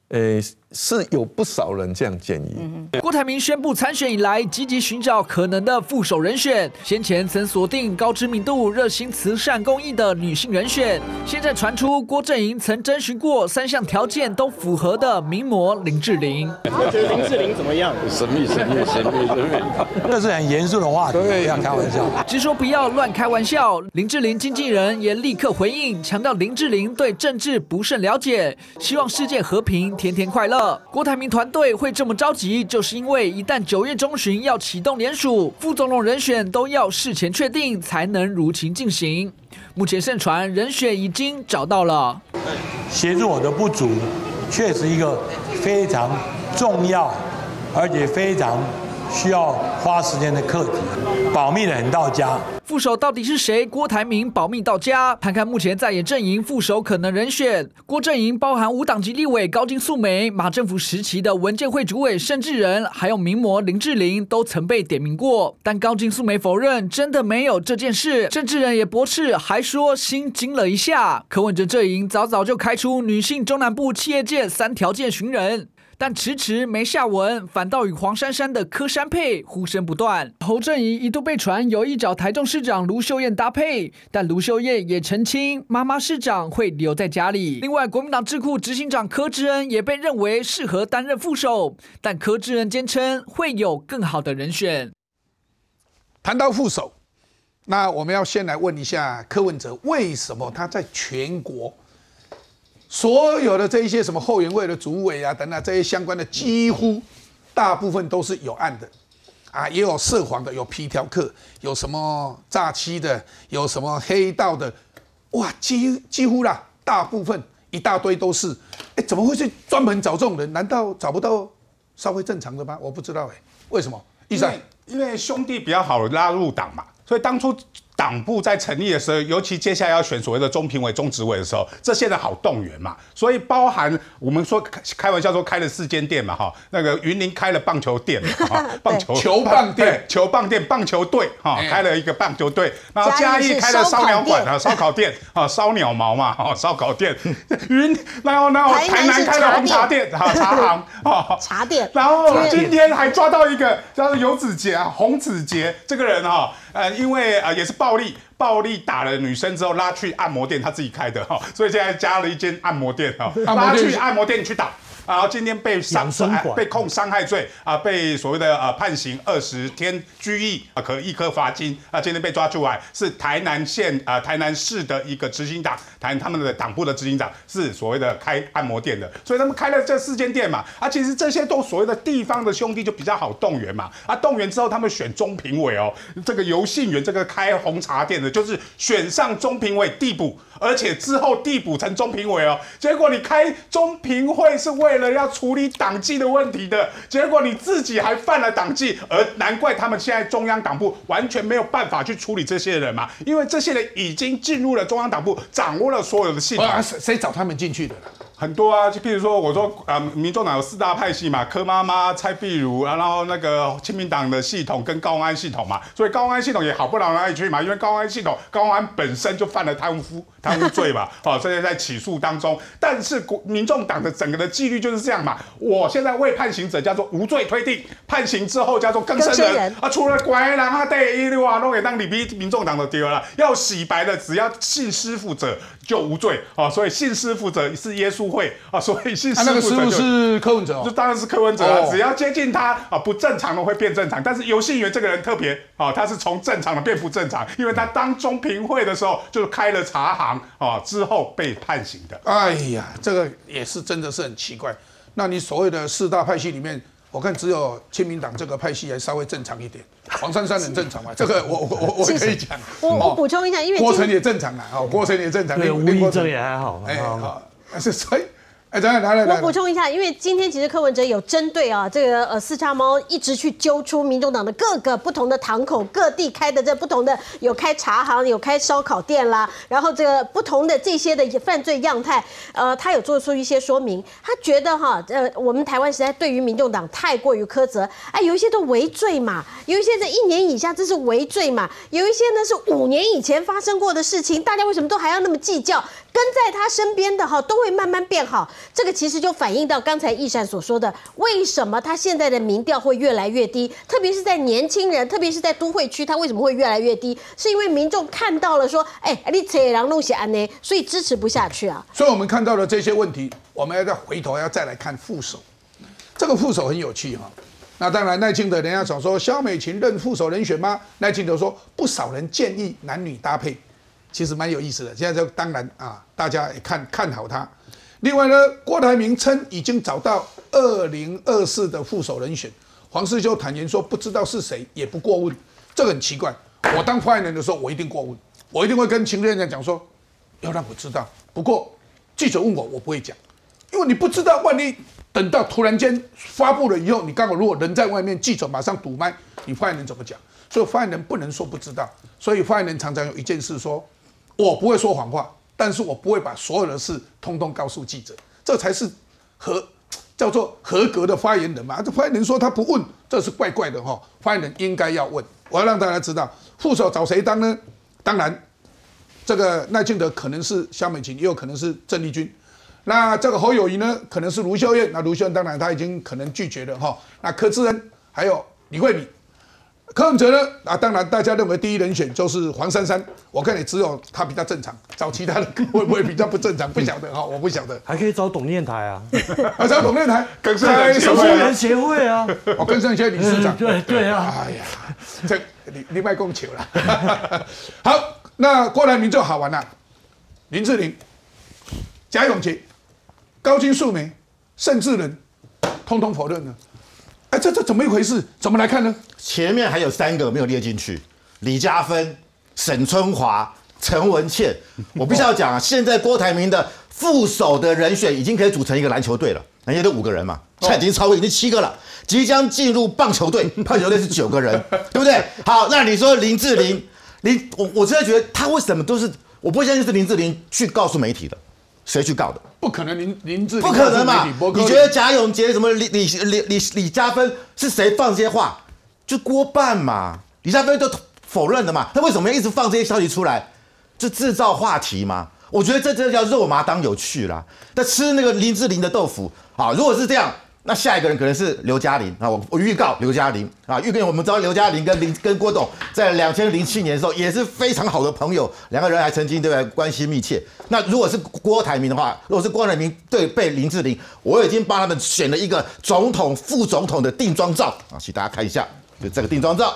呃，是有不少人这样建议。郭台铭宣布参选以来，积极寻找可能的副手人选。先前曾锁定高知名度、热心慈善公益的女性人选，现在传出郭阵营曾征询过三项条件都符合的名模林志玲。觉得林志玲怎么样？神秘神秘神秘神秘，那是很严肃的话题，不要开玩笑。直说不要乱开玩笑。林志玲经纪人也立刻回应，强调林志玲对政治不甚了解，希望世界和平。天天快乐。郭台铭团队会这么着急，就是因为一旦九月中旬要启动联署，副总统人选都要事前确定，才能如期进行。目前盛传人选已经找到了。协助我的不足，确实一个非常重要，而且非常。需要花时间的课题，保密的很到家。副手到底是谁？郭台铭保密到家。看看目前在野阵营副手可能人选，郭阵营包含无党籍立委高金素梅、马政府时期的文件会主委盛智仁，还有名模林志玲，都曾被点名过。但高金素梅否认，真的没有这件事。盛智仁也驳斥，还说心惊了一下。柯文哲阵营早早就开出女性中南部企业界三条件寻人。但迟迟没下文，反倒与黄珊珊的柯山配呼声不断。侯正仪一度被传有意找台中市长卢秀燕搭配，但卢秀燕也澄清，妈妈市长会留在家里。另外，国民党智库执行长柯志恩也被认为适合担任副手，但柯志恩坚称会有更好的人选。谈到副手，那我们要先来问一下柯文哲，为什么他在全国？所有的这一些什么后援会的主委啊等等这些相关的，几乎大部分都是有案的，啊，也有涉黄的，有皮条客，有什么诈欺的，有什么黑道的，哇，几几乎啦，大部分一大堆都是，哎，怎么会去专门找这种人？难道找不到稍微正常的吗？我不知道哎，为什么？医生因为兄弟比较好拉入党嘛，所以当初。党部在成立的时候，尤其接下来要选所谓的中评委、中执委的时候，这现在好动员嘛。所以包含我们说开玩笑说开了四间店嘛，哈，那个云林开了棒球店，棒球球棒店、球棒店、棒球队，哈，开了一个棒球队。然后嘉义开了烧鸟馆啊，烧烤店啊，烧鸟毛嘛，哈，烧烤店。云，然后然后台南开了红茶店，哈，茶行，哈，茶店。然后今天还抓到一个叫做游子杰啊，洪子杰这个人哈。呃，因为呃也是暴力，暴力打了女生之后拉去按摩店，他自己开的哈，所以现在加了一间按摩店哈，拉去按摩店去打。然后今天被伤被控伤害罪啊，被所谓的呃判刑二十天拘役啊，可一颗罚金啊。今天被抓出来是台南县啊台南市的一个执行长，台他们的党部的执行长是所谓的开按摩店的，所以他们开了这四间店嘛。啊，其实这些都所谓的地方的兄弟就比较好动员嘛。啊，动员之后他们选中评委哦，这个游信员这个开红茶店的，就是选上中评委递补，而且之后递补成中评委哦。结果你开中评会是为了要处理党纪的问题的结果，你自己还犯了党纪，而难怪他们现在中央党部完全没有办法去处理这些人嘛，因为这些人已经进入了中央党部，掌握了所有的系统。谁找他们进去的？很多啊，就譬如说，我说啊，民众党有四大派系嘛，柯妈妈、蔡壁如，然后那个亲民党的系统跟高安系统嘛，所以高安系统也好不到哪里去嘛，因为高安系统高安本身就犯了贪污贪污罪嘛，好，现在在起诉当中。但是国民众党的整个的纪律就是这样嘛，我现在未判刑者叫做无罪推定，判刑之后叫做更生人。啊，除了乖人啊，对一六啊都给当里逼民众党的丢了，要洗白的只要信师傅者就无罪。啊，所以信师傅者是耶稣。会啊，所以是那个师傅是柯文哲，就当然是柯文哲啊。只要接近他啊，不正常的会变正常。但是游信元这个人特别啊，他是从正常的变不正常，因为他当中评会的时候就开了茶行啊，之后被判刑的。哎呀，这个也是真的是很奇怪。那你所谓的四大派系里面，我看只有亲民党这个派系还稍微正常一点。黄珊珊很正常嘛，这个我我我我可以讲。我我补充一下，因为郭成也正常啊，哦，郭成也正常，对，吴怡正也还好，哎好。是谁？哎，来来来，我补充一下，因为今天其实柯文哲有针对啊这个呃四叉猫一直去揪出民众党的各个不同的堂口，各地开的这不同的有开茶行，有开烧烤店啦，然后这个不同的这些的犯罪样态，呃，他有做出一些说明。他觉得哈，呃，我们台湾实在对于民众党太过于苛责，哎，有一些都违罪嘛，有一些在一年以下这是违罪嘛，有一些呢是五年以前发生过的事情，大家为什么都还要那么计较？跟在他身边的哈都会慢慢变好。这个其实就反映到刚才易善所说的，为什么他现在的民调会越来越低？特别是在年轻人，特别是在都会区，他为什么会越来越低？是因为民众看到了说，哎，你扯狼弄些安呢，所以支持不下去啊。所以我们看到了这些问题，我们要再回头要再来看副手。这个副手很有趣哈。那当然，赖清德人家想说萧美琴任副手人选吗？赖清德说不少人建议男女搭配，其实蛮有意思的。现在就当然啊，大家也看看好他。另外呢，郭台铭称已经找到二零二四的副手人选，黄世修坦言说不知道是谁，也不过问，这个很奇怪。我当发言人的时候，我一定过问，我一定会跟秦院长讲说，要让我知道。不过记者问我，我不会讲，因为你不知道，万一等到突然间发布了以后，你刚好如果人在外面，记者马上堵麦，你发言人怎么讲？所以发言人不能说不知道，所以发言人常常有一件事说，我不会说谎话。但是我不会把所有的事通通告诉记者，这才是合叫做合格的发言人嘛。这发言人说他不问，这是怪怪的哈。发言人应该要问。我要让大家知道，副手找谁当呢？当然，这个赖清德可能是萧美琴，也有可能是郑丽君。那这个侯友谊呢，可能是卢秀燕。那卢秀燕当然他已经可能拒绝了哈。那柯志恩还有李慧敏。柯文哲呢？啊，当然，大家认为第一人选就是黄珊珊。我看你只有他比较正常，找其他的会不会比较不正常？不晓得哈，我不晓得。还可以找董念台啊，啊，找董念台，跟生人协会啊，我跟生人协理事长。对对啊，哎呀，这你你卖供求了。好，那郭台铭就好玩了。林志玲、贾永杰、高金素梅、盛智仁，通通否认了。哎，这这怎么一回事？怎么来看呢？前面还有三个没有列进去：李嘉芬、沈春华、陈文茜。我必须要讲啊，现在郭台铭的副手的人选已经可以组成一个篮球队了，人家都五个人嘛，现在已经超过已经七个了，即将进入棒球队，棒球队是九个人，对不对？好，那你说林志玲，林，我我真的觉得他为什么都是，我不相信是林志玲去告诉媒体的。谁去告的？不可能，林林志不可能嘛？你觉得贾永杰什么李李李李李嘉芬是谁放这些话？就郭办嘛？李嘉芬都否认的嘛？他为什么要一直放这些消息出来？就制造话题嘛？我觉得这真的叫肉麻当有趣啦。他吃那个林志玲的豆腐啊！如果是这样。那下一个人可能是刘嘉玲啊，我我预告刘嘉玲啊，预告我们知道刘嘉玲跟林跟郭董在两千零七年的时候也是非常好的朋友，两个人还曾经对不对关系密切。那如果是郭台铭的话，如果是郭台铭对被林志玲，我已经帮他们选了一个总统副总统的定妆照啊，请大家看一下，就这个定妆照。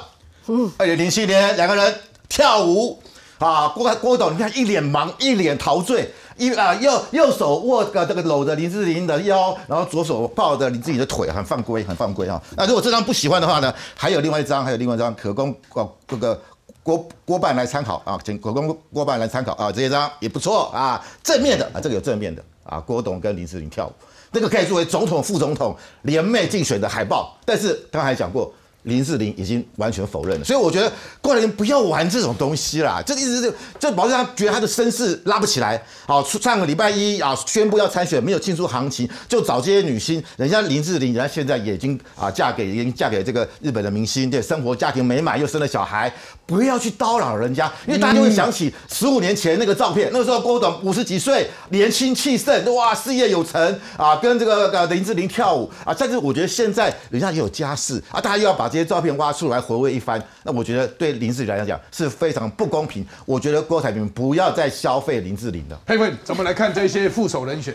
嗯，二零零七年两个人跳舞啊，郭郭董你看一脸忙，一脸陶醉。一啊，右右手握个这个搂着林志玲的腰，然后左手抱着林志玲的腿，很犯规，很犯规啊！那如果这张不喜欢的话呢，还有另外一张，还有另外一张，可供哦这个郭郭办来参考啊，请可供郭办来参考啊，这一张也不错啊，正面的啊，这个有正面的啊，郭董跟林志玲跳舞，这个可以作为总统副总统联袂竞选的海报。但是刚才讲过，林志玲已经完全否认了，所以我觉得郭台铭不要玩这种东西啦，这个意思是就保证他觉得他的声势拉不起来。好，上个礼拜一啊宣布要参选，没有进出行情，就找这些女星，人家林志玲，人家现在已经啊嫁给已经嫁给这个日本的明星，对，生活家庭美满，又生了小孩，不要去叨扰人家，因为大家就会想起十五年前那个照片，那个时候郭董五十几岁，年轻气盛，哇，事业有成啊，跟这个呃林志玲跳舞啊，但是我觉得现在人家也有家室啊，大家又要把这些照片挖出来回味一番，那我觉得对林志玲来讲是非常不公平。我觉得郭台铭不要再消费林志玲了。佩芬，怎么来看这些副手人选？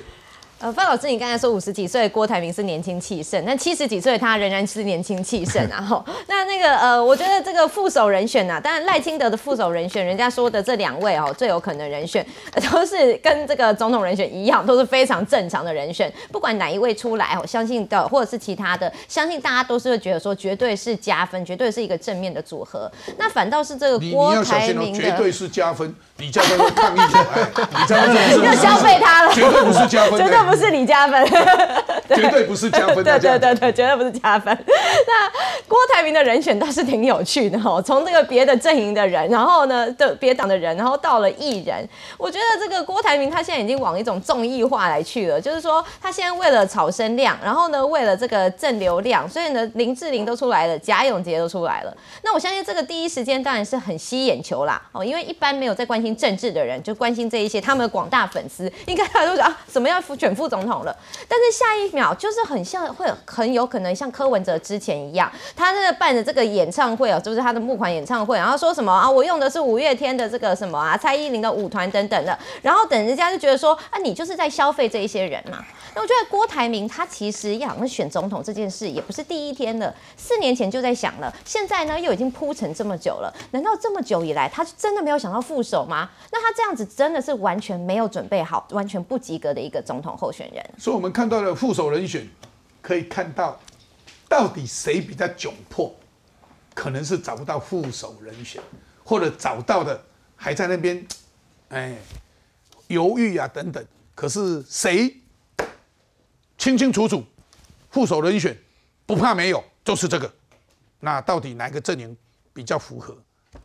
呃，范老师，你刚才说五十几岁郭台铭是年轻气盛，那七十几岁他仍然是年轻气盛啊。后 那那个呃，我觉得这个副手人选呐，当然赖清德的副手人选，人家说的这两位哦，最有可能人选都是跟这个总统人选一样，都是非常正常的人选。不管哪一位出来，我相信的或者是其他的，相信大家都是会觉得说，绝对是加分，绝对是一个正面的组合。那反倒是这个郭台铭的，绝对是加分。李嘉芬抗议出来，李嘉芬又消费他了，绝对不是加分，绝对不是李加分。绝对不是加分，对对对对，绝对不是加分。那郭台铭的人选倒是挺有趣的哦，从这个别的阵营的人，然后呢的别党的人，然后到了艺人，我觉得这个郭台铭他现在已经往一种综艺化来去了，就是说他现在为了炒声量，然后呢为了这个正流量，所以呢林志玲都出来了，贾永杰都出来了。那我相信这个第一时间当然是很吸眼球啦哦，因为一般没有在关心政治的人，就关心这一些他们的广大粉丝，应该大家都讲啊，什么要选副总统了。但是下一秒就是很像，会很有可能像柯文哲之前一样，他那个办的这个演唱会啊，就是他的募款演唱会，然后说什么啊，我用的是五月天的这个什么啊，蔡依林的舞团等等的，然后等人家就觉得说啊，你就是在消费这一些人嘛。那我觉得郭台铭他其实要选总统这件事也不是第一天了，四年前就在想了，现在呢又已经铺陈这么久了，难道这么久以来他真的没有想到副手吗？那他这样子真的是完全没有准备好，完全不及格的一个总统候选人。所以我们看到了副手人选，可以看到到底谁比较窘迫，可能是找不到副手人选，或者找到的还在那边，哎，犹豫啊等等。可是谁？清清楚楚，副手人选不怕没有，就是这个。那到底哪个阵营比较符合？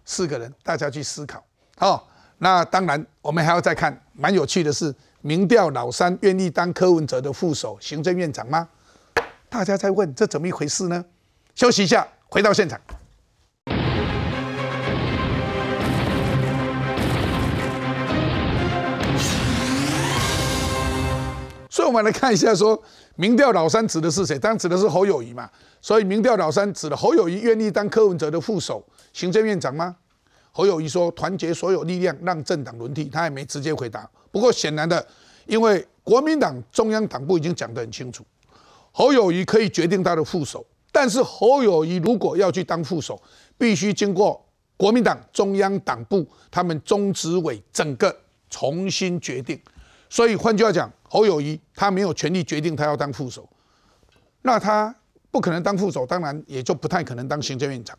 四个人，大家去思考。好，那当然我们还要再看，蛮有趣的是，民调老三愿意当柯文哲的副手、行政院长吗？大家在问这怎么一回事呢？休息一下，回到现场。所以，我们来看一下，说民调老三指的是谁？当然指的是侯友谊嘛。所以，民调老三指的侯友谊愿意当柯文哲的副手、行政院长吗？侯友谊说：“团结所有力量，让政党轮替。”他也没直接回答。不过，显然的，因为国民党中央党部已经讲得很清楚，侯友谊可以决定他的副手，但是侯友谊如果要去当副手，必须经过国民党中央党部他们中执委整个重新决定。所以换句话讲，侯友谊他没有权利决定他要当副手，那他不可能当副手，当然也就不太可能当行政院长。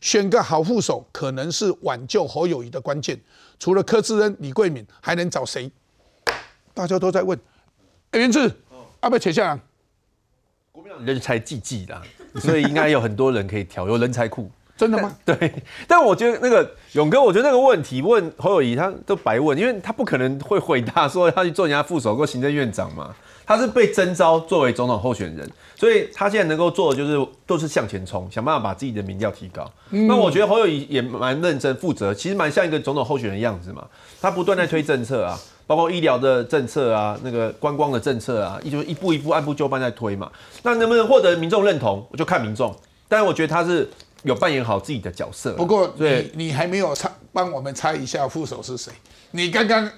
选个好副手可能是挽救侯友谊的关键。除了柯志恩、李桂敏，还能找谁？大家都在问。哎，元志，要不要扯下来？国民党人才济济啦，所以应该有很多人可以挑，有人才库。真的吗？对，但我觉得那个勇哥，我觉得那个问题问侯友谊，他都白问，因为他不可能会回答说要去做人家副手或行政院长嘛。他是被征召作为总统候选人，所以他现在能够做的就是都是向前冲，想办法把自己的民调提高。那我觉得侯友谊也蛮认真负责，其实蛮像一个总统候选人的样子嘛。他不断在推政策啊，包括医疗的政策啊，那个观光的政策啊，就一步一步按部就班在推嘛。那能不能获得民众认同，我就看民众。但是我觉得他是。有扮演好自己的角色。不过，你你还没有猜，帮我们猜一下副手是谁？你刚刚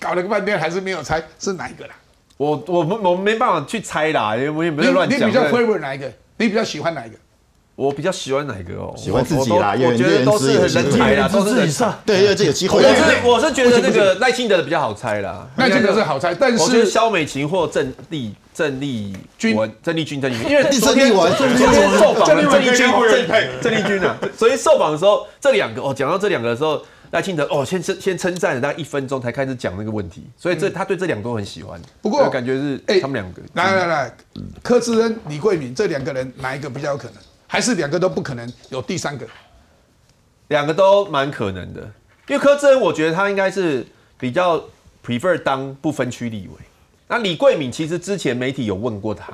搞了个半天，还是没有猜是哪一个啦？我我我没办法去猜啦，因为我也没有乱讲。你比较 favor 哪一个？你比较喜欢哪一个？我比较喜欢哪一个哦？喜欢自己啦，我觉得都是人才啦，都是人才。对，因为这有机会。我是我是觉得那个赖清德的比较好猜啦，赖清德是好猜，但是肖美琴或郑丽郑丽君、郑丽君、郑丽君，因为昨天昨天受访的郑丽君、郑郑丽君啊，所以受访的时候这两个哦，讲到这两个的时候，赖清德哦先称先称赞了大概一分钟才开始讲那个问题，所以这他对这两个都很喜欢。不过感觉是哎，他们两个来来来，柯志恩、李桂敏这两个人哪一个比较有可能？还是两个都不可能有第三个？两个都蛮可能的，因为柯志恩，我觉得他应该是比较 prefer 当不分区立委。那李桂敏其实之前媒体有问过他，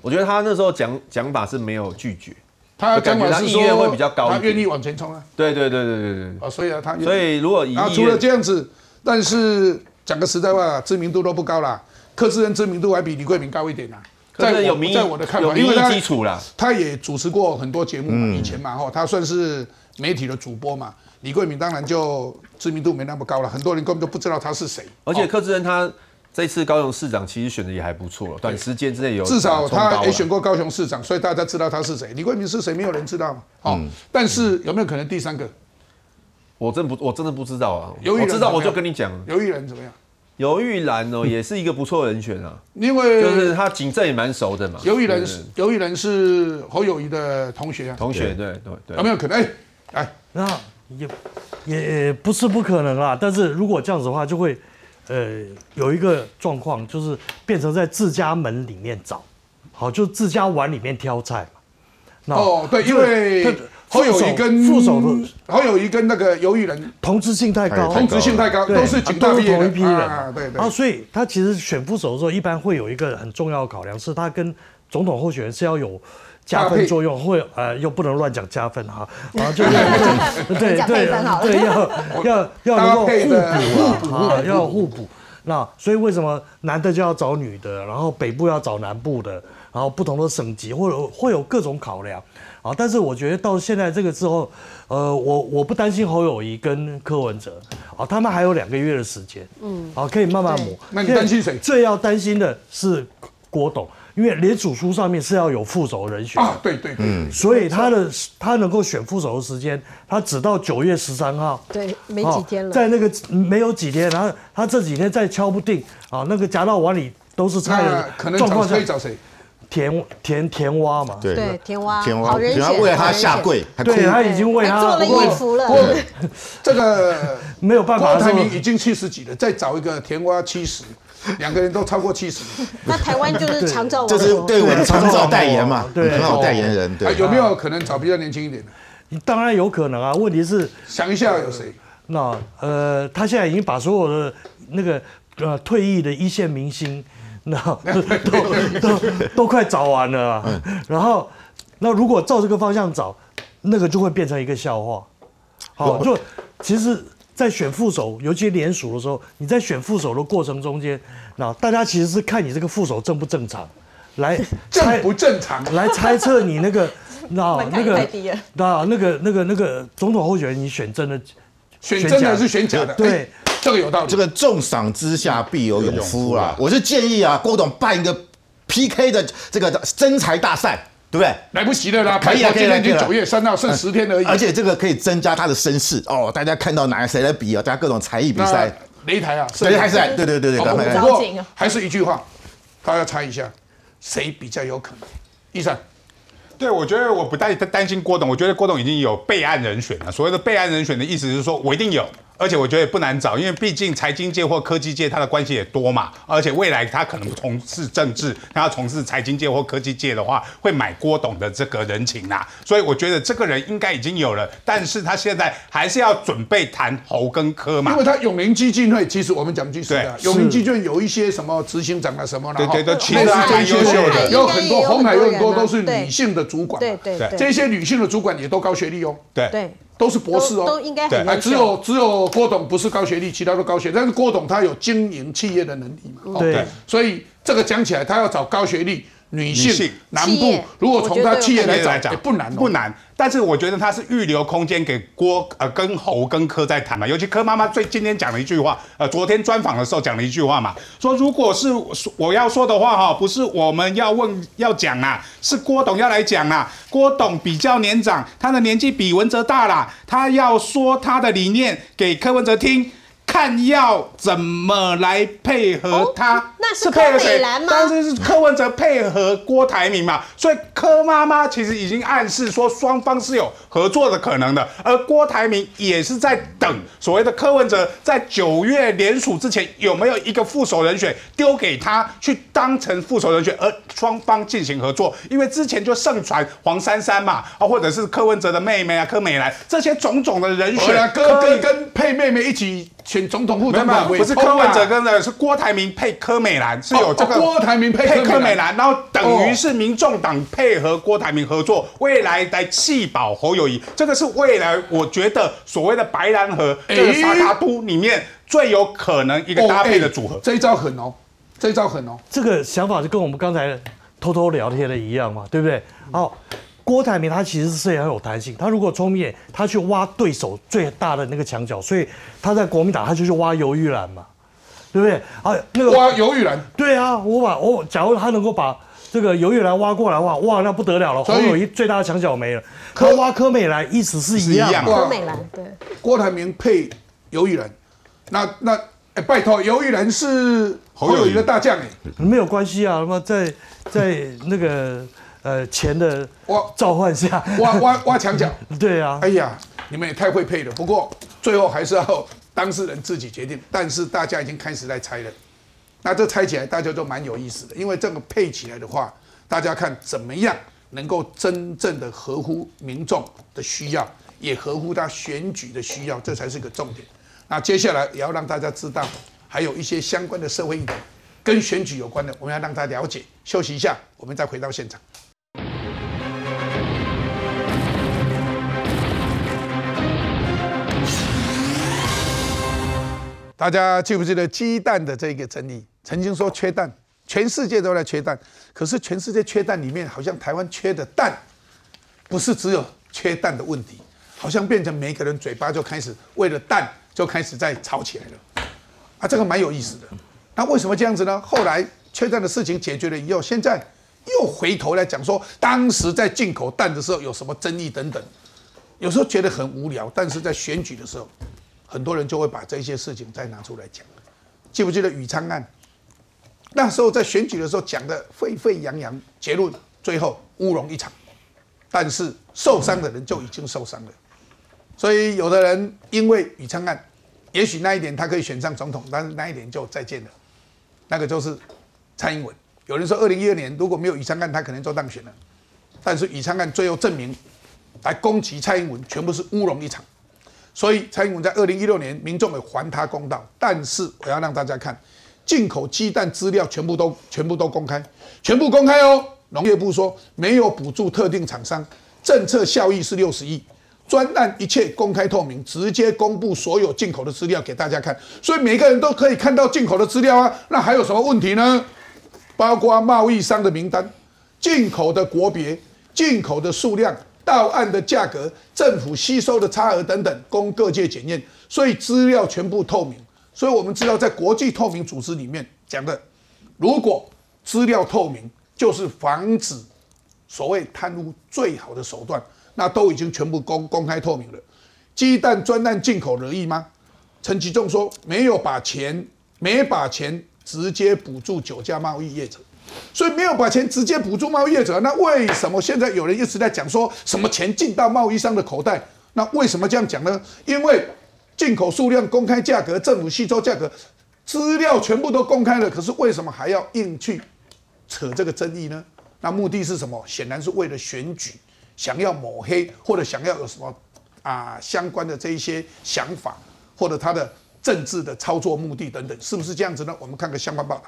我觉得他那时候讲讲法是没有拒绝，他感觉他意愿会比较高，他愿意往前冲啊。对对对对对对。啊，所以啊，他所以如果以除了这样子，但是讲个实在话，知名度都不高啦。柯志恩知名度还比李桂敏高一点呐。在有民在我的看法，因为基础啦，他也主持过很多节目嘛，以前嘛哈，他算是媒体的主播嘛。李桂敏当然就知名度没那么高了，很多人根本就不知道他是谁。而且柯志恩他。这次高雄市长其实选的也还不错，短时间之内有至少他也选过高雄市长，所以大家知道他是谁。李桂明是谁？没有人知道嘛。哦，但是有没有可能第三个？我真不，我真的不知道啊。我知道我就跟你讲，刘玉兰怎么样？刘玉兰哦，也是一个不错的人选啊。因为就是他警政也蛮熟的嘛。刘玉兰是刘玉兰是侯友谊的同学啊。同学对对对。有没有可能？哎哎，那也也不是不可能啦。但是如果这样子的话，就会。呃，有一个状况就是变成在自家门里面找，好，就自家碗里面挑菜嘛。哦，对，因为侯友谊跟副手的侯友谊跟那个游艺人同质性太高，同质性太高，都是警大毕业同一批人啊。对对。啊，所以他其实选副手的时候，一般会有一个很重要的考量，是他跟总统候选人是要有。加分作用会呃又不能乱讲加分哈，然后 就对对对对要要要能够互补啊，要互补。那所以为什么男的就要找女的，然后北部要找南部的，然后不同的省级或者会有各种考量啊？但是我觉得到现在这个之后，呃，我我不担心侯友谊跟柯文哲啊，他们还有两个月的时间，嗯，啊可以慢慢磨。那你担心谁？最要担心的是郭董。因为连主书上面是要有副手人选。啊，对对对，所以他的他能够选副手的时间，他只到九月十三号，对，没几天了，在那个没有几天，然后他这几天再敲不定。啊，那个夹到碗里都是菜的状况，可以找谁？田田田蛙嘛，对，田蛙，田蛙，人选，为他下跪，对他已经为他做了衣服了，这个没有办法，郭台铭已经七十几了，再找一个田蛙七十。两个人都超过七十，那台湾就是长照，就是对我的长照代言嘛，对，很好代言人。对，有没有可能找比较年轻一点的？当然有可能啊，问题是想一下有谁？那呃，他现在已经把所有的那个呃退役的一线明星，那 都都都快找完了。然后，那如果照这个方向找，那个就会变成一个笑话。好，就其实。在选副手，尤其联署的时候，你在选副手的过程中间，那大家其实是看你这个副手正不正常，来正不正常，来猜测你那个那 那个那那个那个那个总统候选人，你选真的，选真的还是选假的？对，这个有道理。这个重赏之下必有勇夫啦。我是建议啊，郭董办一个 PK 的这个真才大赛。对不对？来不及了啦！可以啊，今天已经九月三号，剩十天而已。而且这个可以增加他的声势哦。大家看到哪谁来比啊？大家各种才艺比赛。擂台啊，擂台赛，对对对对。不过还是一句话，大家猜一下谁比较有可能。医生，对我觉得我不担担心郭董，我觉得郭董已经有备案人选了。所谓的备案人选的意思是说，我一定有。而且我觉得也不难找，因为毕竟财经界或科技界他的关系也多嘛。而且未来他可能从事政治，他要从事财经界或科技界的话，会买郭董的这个人情啊。所以我觉得这个人应该已经有了，但是他现在还是要准备谈侯跟科嘛。因为他永明基金会，其实我们讲句实话，永明基金会有一些什么执行长啊什么的，对对对，其实还蛮优秀的，有很多红海有很多都是女性的主管，对对对，这些女性的主管也都高学历哦，对对。都是博士哦，都应该很哎，只有只有郭董不是高学历，其他都高学，但是郭董他有经营企业的能力嘛，对，所以这个讲起来，他要找高学历。女性南部，如果从他企业来讲，不难不难。但是我觉得他是预留空间给郭呃跟侯跟柯在谈嘛。尤其柯妈妈最今天讲了一句话，呃，昨天专访的时候讲了一句话嘛，说如果是我要说的话哈，不是我们要问要讲啊，是郭董要来讲啊。郭董比较年长，他的年纪比文哲大啦，他要说他的理念给柯文哲听。看要怎么来配合他？那是柯美兰吗？但是是柯文哲配合郭台铭嘛，所以柯妈妈其实已经暗示说双方是有合作的可能的，而郭台铭也是在等所谓的柯文哲在九月联署之前有没有一个副手人选丢给他去当成副手人选，而双方进行合作，因为之前就盛传黄珊珊嘛，啊，或者是柯文哲的妹妹啊柯美兰这些种种的人选，哥哥跟配妹妹一起。选总统副总统不是柯文哲跟的是郭台铭配柯美兰是有这个郭台铭配柯美兰，然后等于是民众党配合郭台铭合作，未来来弃保侯友谊，这个是未来我觉得所谓的白兰河这个沙卡都里面最有可能一个搭配的组合。这一招狠哦，这一招狠哦，这个想法就跟我们刚才偷偷聊天的一样嘛，对不对？好。郭台铭他其实是很有弹性，他如果聪明，他去挖对手最大的那个墙角，所以他在国民党他就去挖尤玉兰嘛，对不对？啊，那个挖尤玉兰，对啊，我把我假如他能够把这个尤玉兰挖过来的话，哇，那不得了了，侯友谊最大的墙角没了。柯挖柯美兰意思是一样，柯美兰对，郭台铭配尤玉兰，那那哎，拜托，尤玉兰是侯友谊的大将哎，没有关系啊，那么在在那个。呃，钱的挖召唤下挖挖挖墙角，对啊，哎呀，你们也太会配了。不过最后还是要 当事人自己决定。但是大家已经开始在猜了，那这猜起来大家都蛮有意思的，因为这个配起来的话，大家看怎么样能够真正的合乎民众的需要，也合乎他选举的需要，这才是个重点。那接下来也要让大家知道，还有一些相关的社会议题跟选举有关的，我们要让他了解。休息一下，我们再回到现场。大家记不记得鸡蛋的这个争议？曾经说缺蛋，全世界都在缺蛋。可是全世界缺蛋里面，好像台湾缺的蛋，不是只有缺蛋的问题，好像变成每个人嘴巴就开始为了蛋就开始在吵起来了。啊，这个蛮有意思的。那为什么这样子呢？后来缺蛋的事情解决了以后，现在又回头来讲说，当时在进口蛋的时候有什么争议等等。有时候觉得很无聊，但是在选举的时候。很多人就会把这些事情再拿出来讲，记不记得宇昌案？那时候在选举的时候讲的沸沸扬扬，结论最后乌龙一场，但是受伤的人就已经受伤了。所以有的人因为宇昌案，也许那一点他可以选上总统，但是那一点就再见了。那个就是蔡英文。有人说二零一二年如果没有宇昌案，他可能就当选了。但是宇昌案最后证明，来攻击蔡英文全部是乌龙一场。所以蔡英文在二零一六年，民众也还他公道。但是我要让大家看，进口鸡蛋资料全部都全部都公开，全部公开哦。农业部说没有补助特定厂商，政策效益是六十亿，专案一切公开透明，直接公布所有进口的资料给大家看，所以每个人都可以看到进口的资料啊。那还有什么问题呢？包括贸易商的名单、进口的国别、进口的数量。到案的价格、政府吸收的差额等等，供各界检验，所以资料全部透明。所以我们知道，在国际透明组织里面讲的，如果资料透明，就是防止所谓贪污最好的手段。那都已经全部公公开透明了。鸡蛋专案进口容易吗？陈其仲说，没有把钱，没把钱直接补助九家贸易业者。所以没有把钱直接补助贸易业者，那为什么现在有人一直在讲说什么钱进到贸易商的口袋？那为什么这样讲呢？因为进口数量公开价格，政府吸收价格资料全部都公开了，可是为什么还要硬去扯这个争议呢？那目的是什么？显然是为了选举，想要抹黑或者想要有什么啊相关的这一些想法，或者他的政治的操作目的等等，是不是这样子呢？我们看个相关报道。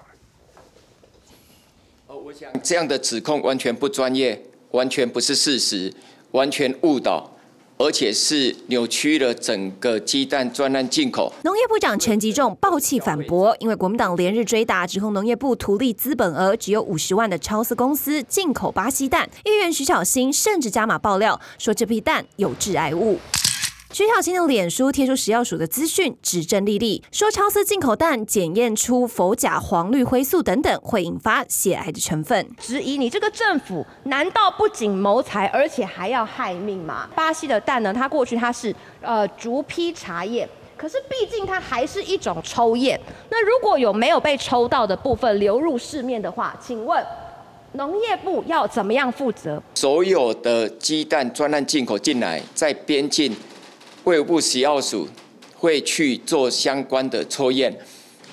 这样的指控完全不专业，完全不是事实，完全误导，而且是扭曲了整个鸡蛋专案进口。农业部长陈吉仲暴气反驳，因为国民党连日追打，指控农业部图利资本额只有五十万的超市公司进口巴西蛋。议员徐小新甚至加码爆料，说这批蛋有致癌物。徐小新的脸书贴出食药署的资讯，指证莉莉说超丝进口蛋检验出氟甲黄氯灰素等等，会引发血癌的成分。质疑你这个政府难道不仅谋财，而且还要害命吗？巴西的蛋呢？它过去它是呃逐批查验。可是毕竟它还是一种抽验。那如果有没有被抽到的部分流入市面的话，请问农业部要怎么样负责？所有的鸡蛋专案进口进来，在边境，卫生部食药署会去做相关的抽验，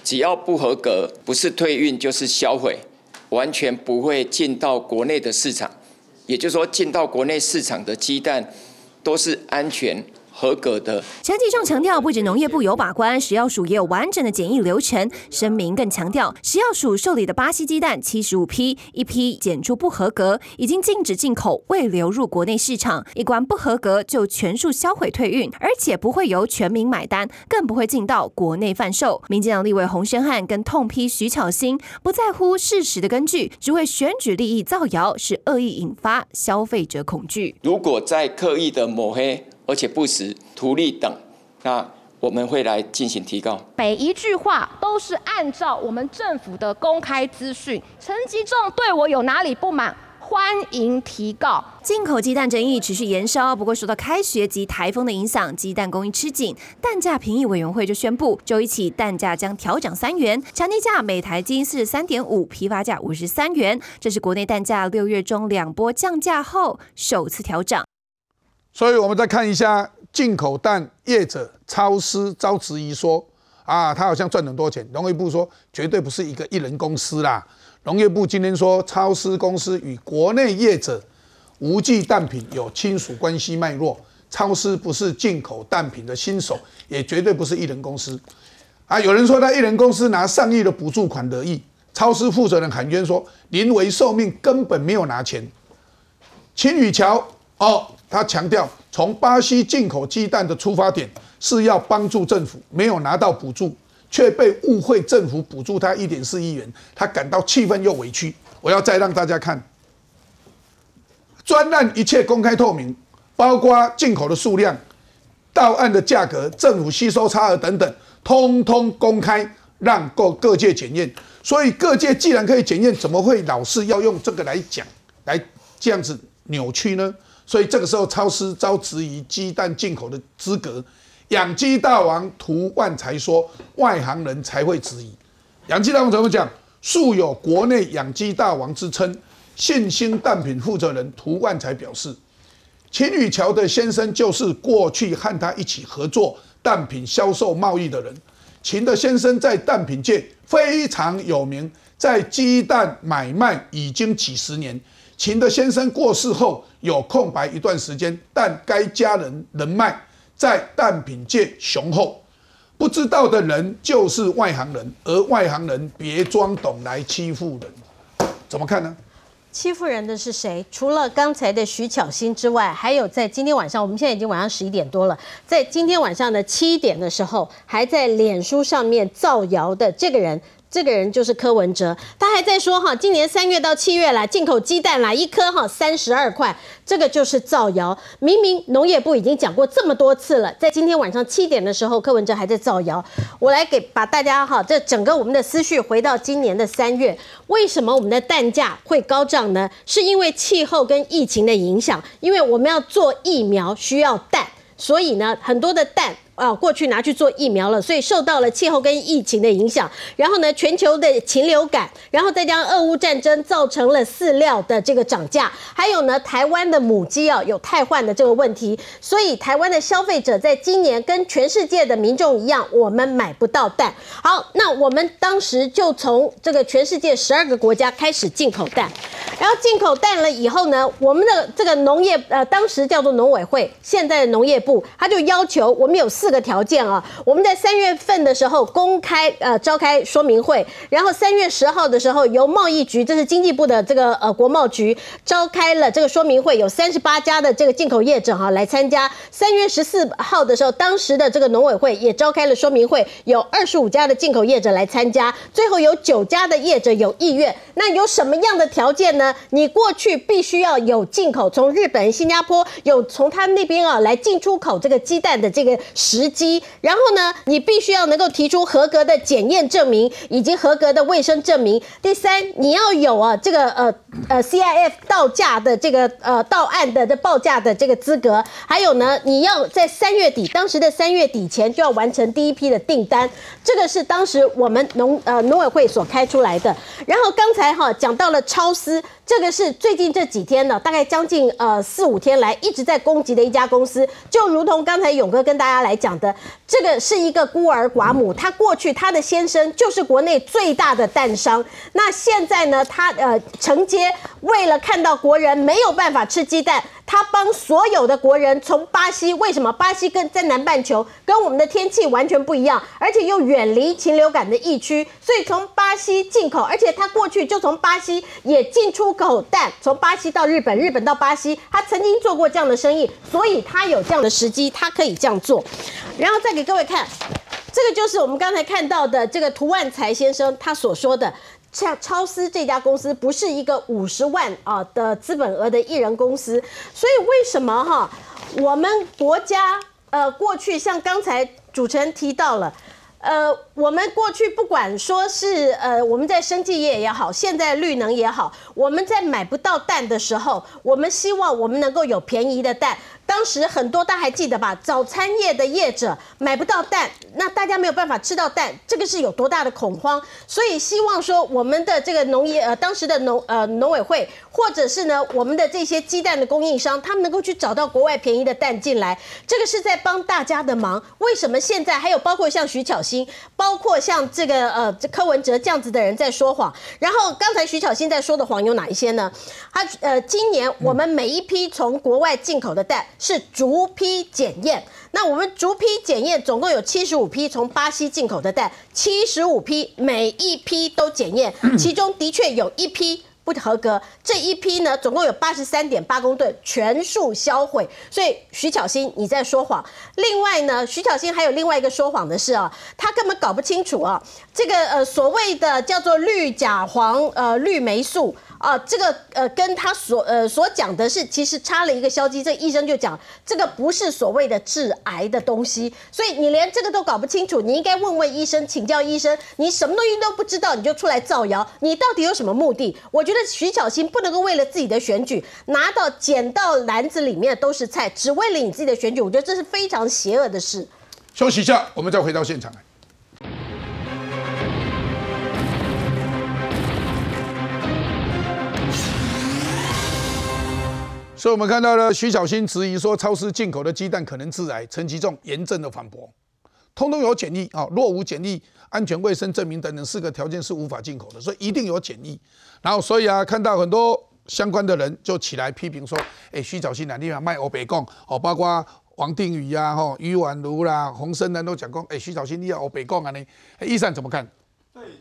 只要不合格，不是退运就是销毁，完全不会进到国内的市场。也就是说，进到国内市场的鸡蛋都是安全。合格的。陈吉仲强调，不止农业部有把关，食药署也有完整的检疫流程。声明更强调，食药署受理的巴西鸡蛋七十五批，一批检出不合格，已经禁止进口，未流入国内市场。一关不合格就全数销毁退运，而且不会由全民买单，更不会进到国内贩售。民进党立委洪生汉跟痛批徐巧芯不在乎事实的根据，只为选举利益造谣，是恶意引发消费者恐惧。如果在刻意的抹黑。而且不实、图利等，那我们会来进行提告。每一句话都是按照我们政府的公开资讯。陈吉仲对我有哪里不满？欢迎提告。进口鸡蛋争议持续延烧，不过受到开学及台风的影响，鸡蛋供应吃紧，蛋价评议委员会就宣布，周一起蛋价将调涨三元，产地价每台斤四十三点五，批发价五十三元。这是国内蛋价六月中两波降价后首次调整。所以，我们再看一下进口蛋业者超市遭质疑说，啊，他好像赚很多钱。农业部说，绝对不是一个一人公司啦。农业部今天说，超市公司与国内业者无忌蛋品有亲属关系脉络，超市不是进口蛋品的新手，也绝对不是一人公司。啊，有人说他一人公司拿上亿的补助款得意，超市负责人喊冤说，临危受命根本没有拿钱。青雨桥哦。他强调，从巴西进口鸡蛋的出发点是要帮助政府，没有拿到补助，却被误会政府补助他一点四亿元，他感到气愤又委屈。我要再让大家看，专案一切公开透明，包括进口的数量、到案的价格、政府吸收差额等等，通通公开，让各各界检验。所以各界既然可以检验，怎么会老是要用这个来讲，来这样子扭曲呢？所以这个时候，超市遭质疑鸡蛋进口的资格。养鸡大王涂万才说：“外行人才会质疑。”养鸡大王怎么讲？素有国内养鸡大王之称。信兴蛋品负责人涂万才表示：“秦宇桥的先生就是过去和他一起合作蛋品销售贸易的人。秦的先生在蛋品界非常有名，在鸡蛋买卖已经几十年。”秦的先生过世后有空白一段时间，但该家人人脉在蛋品界雄厚，不知道的人就是外行人，而外行人别装懂来欺负人，怎么看呢？欺负人的是谁？除了刚才的徐巧芯之外，还有在今天晚上，我们现在已经晚上十一点多了，在今天晚上的七点的时候，还在脸书上面造谣的这个人。这个人就是柯文哲，他还在说哈，今年三月到七月来进口鸡蛋啦，一颗哈三十二块，这个就是造谣。明明农业部已经讲过这么多次了，在今天晚上七点的时候，柯文哲还在造谣。我来给把大家哈，这整个我们的思绪回到今年的三月，为什么我们的蛋价会高涨呢？是因为气候跟疫情的影响，因为我们要做疫苗需要蛋，所以呢，很多的蛋。啊，过去拿去做疫苗了，所以受到了气候跟疫情的影响。然后呢，全球的禽流感，然后再加上俄乌战争，造成了饲料的这个涨价。还有呢，台湾的母鸡啊有太换的这个问题，所以台湾的消费者在今年跟全世界的民众一样，我们买不到蛋。好，那我们当时就从这个全世界十二个国家开始进口蛋，然后进口蛋了以后呢，我们的这个农业呃，当时叫做农委会，现在的农业部，他就要求我们有四。这个条件啊，我们在三月份的时候公开呃召开说明会，然后三月十号的时候由贸易局，这是经济部的这个呃国贸局召开了这个说明会，有三十八家的这个进口业者哈来参加。三月十四号的时候，当时的这个农委会也召开了说明会，有二十五家的进口业者来参加，最后有九家的业者有意愿。那有什么样的条件呢？你过去必须要有进口，从日本、新加坡有从他们那边啊来进出口这个鸡蛋的这个实。时机，然后呢，你必须要能够提出合格的检验证明以及合格的卫生证明。第三，你要有啊这个呃呃 CIF 到价的这个呃到案的这报价的这个资格，还有呢，你要在三月底，当时的三月底前就要完成第一批的订单。这个是当时我们农呃农委会所开出来的。然后刚才哈讲到了超思。这个是最近这几天呢，大概将近呃四五天来一直在攻击的一家公司，就如同刚才勇哥跟大家来讲的，这个是一个孤儿寡母，他过去他的先生就是国内最大的蛋商，那现在呢，他呃承接为了看到国人没有办法吃鸡蛋。他帮所有的国人从巴西，为什么巴西跟在南半球跟我们的天气完全不一样，而且又远离禽流感的疫区，所以从巴西进口，而且他过去就从巴西也进出口蛋，从巴西到日本，日本到巴西，他曾经做过这样的生意，所以他有这样的时机，他可以这样做。然后再给各位看，这个就是我们刚才看到的这个涂万才先生他所说的。像超思这家公司不是一个五十万啊的资本额的艺人公司，所以为什么哈我们国家呃过去像刚才主持人提到了，呃我们过去不管说是呃我们在生技业也好，现在绿能也好，我们在买不到蛋的时候，我们希望我们能够有便宜的蛋。当时很多大家还记得吧？早餐业的业者买不到蛋，那大家没有办法吃到蛋，这个是有多大的恐慌？所以希望说我们的这个农业呃，当时的农呃农委会，或者是呢我们的这些鸡蛋的供应商，他们能够去找到国外便宜的蛋进来，这个是在帮大家的忙。为什么现在还有包括像徐巧芯，包括像这个呃柯文哲这样子的人在说谎？然后刚才徐巧芯在说的谎有哪一些呢？他呃今年我们每一批从国外进口的蛋。是逐批检验，那我们逐批检验，总共有七十五批从巴西进口的蛋，七十五批每一批都检验，其中的确有一批不合格，这一批呢总共有八十三点八公吨，全数销毁。所以徐巧芯你在说谎。另外呢，徐巧芯还有另外一个说谎的是啊，他根本搞不清楚啊，这个呃所谓的叫做氯甲黄呃氯霉素。啊，这个呃，跟他所呃所讲的是，其实插了一个消极，这医生就讲这个不是所谓的致癌的东西，所以你连这个都搞不清楚，你应该问问医生，请教医生，你什么东西都不知道，你就出来造谣，你到底有什么目的？我觉得徐小新不能够为了自己的选举，拿到捡到篮子里面都是菜，只为了你自己的选举，我觉得这是非常邪恶的事。休息一下，我们再回到现场。所以，我们看到了徐小新质疑说，超市进口的鸡蛋可能致癌。陈其仲严正的反驳，通通有检疫啊，若无检疫、安全卫生证明等等四个条件是无法进口的，所以一定有检疫。然后，所以啊，看到很多相关的人就起来批评说，哎，徐小新哪地方卖欧北贡哦，包括王定宇呀、吼于婉如啦、洪生呢都讲过，哎，徐小新你要欧北贡啊？呢，医生怎么看？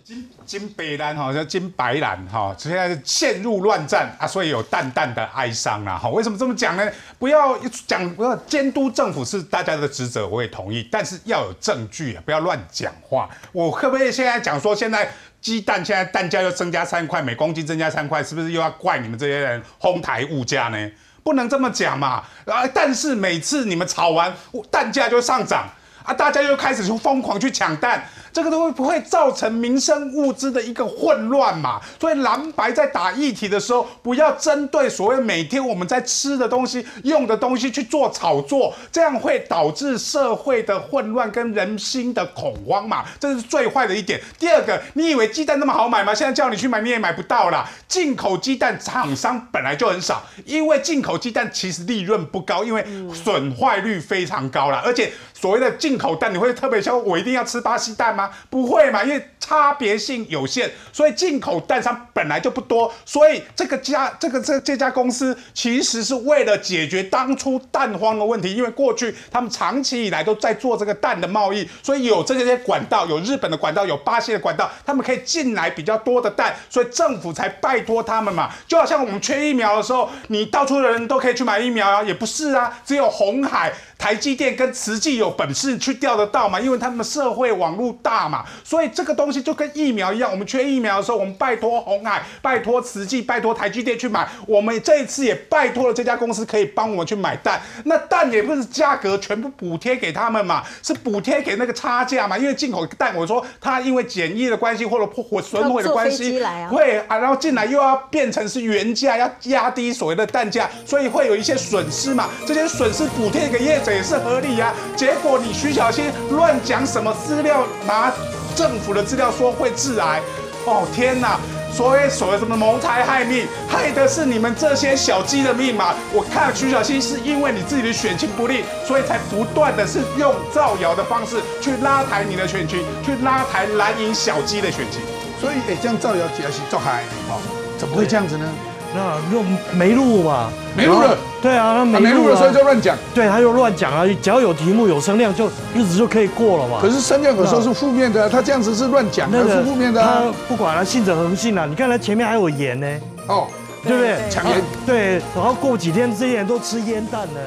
金金北蓝哈，叫金白蓝哈，现在陷入乱战啊，所以有淡淡的哀伤啦哈。为什么这么讲呢？不要讲，不要监督政府是大家的职责，我也同意，但是要有证据，不要乱讲话。我可不可以现在讲说，现在鸡蛋现在蛋价又增加三块，每公斤增加三块，是不是又要怪你们这些人哄抬物价呢？不能这么讲嘛啊！但是每次你们炒完蛋价就上涨啊，大家又开始去疯狂去抢蛋。这个都会不会造成民生物资的一个混乱嘛？所以蓝白在打议题的时候，不要针对所谓每天我们在吃的东西、用的东西去做炒作，这样会导致社会的混乱跟人心的恐慌嘛？这是最坏的一点。第二个，你以为鸡蛋那么好买吗？现在叫你去买你也买不到啦。进口鸡蛋厂商本来就很少，因为进口鸡蛋其实利润不高，因为损坏率非常高啦，而且。所谓的进口蛋，你会特别说，我一定要吃巴西蛋吗？不会嘛，因为差别性有限，所以进口蛋商本来就不多。所以这个家，这个这这家公司，其实是为了解决当初蛋荒的问题，因为过去他们长期以来都在做这个蛋的贸易，所以有这些管道，有日本的管道，有巴西的管道，他们可以进来比较多的蛋，所以政府才拜托他们嘛。就好像我们缺疫苗的时候，你到处的人都可以去买疫苗啊，也不是啊，只有红海。台积电跟慈济有本事去钓得到嘛？因为他们社会网络大嘛。所以这个东西就跟疫苗一样，我们缺疫苗的时候，我们拜托红海、拜托慈济、拜托台积电去买。我们这一次也拜托了这家公司，可以帮我们去买蛋。那蛋也不是价格全部补贴给他们嘛，是补贴给那个差价嘛。因为进口蛋，我说它因为检疫的关系或者破损毁的关系，会啊，然后进来又要变成是原价，要压低所谓的蛋价，所以会有一些损失嘛。这些损失补贴给业者也是合理呀。结如果你徐小新乱讲什么资料，拿政府的资料说会致癌，哦天哪！所谓所谓什么谋财害命，害的是你们这些小鸡的命嘛？我看徐小新是因为你自己的选情不利，所以才不断的是用造谣的方式去拉抬你的选情，去拉抬蓝营小鸡的选情。所以哎，这样造谣起来是做害，哦，怎么会这样子呢？那又没录嘛？没录了。对啊，那没录了，所以就乱讲。对，他就乱讲啊！只要有题目、有声量，就日子就可以过了嘛。可是声量有时候是负面的，他这样子是乱讲，那是负面的。他不管了，信者恒信啊！你看他前面还有盐呢。哦，对不对？抢盐。对，然后过几天这些人都吃烟弹呢。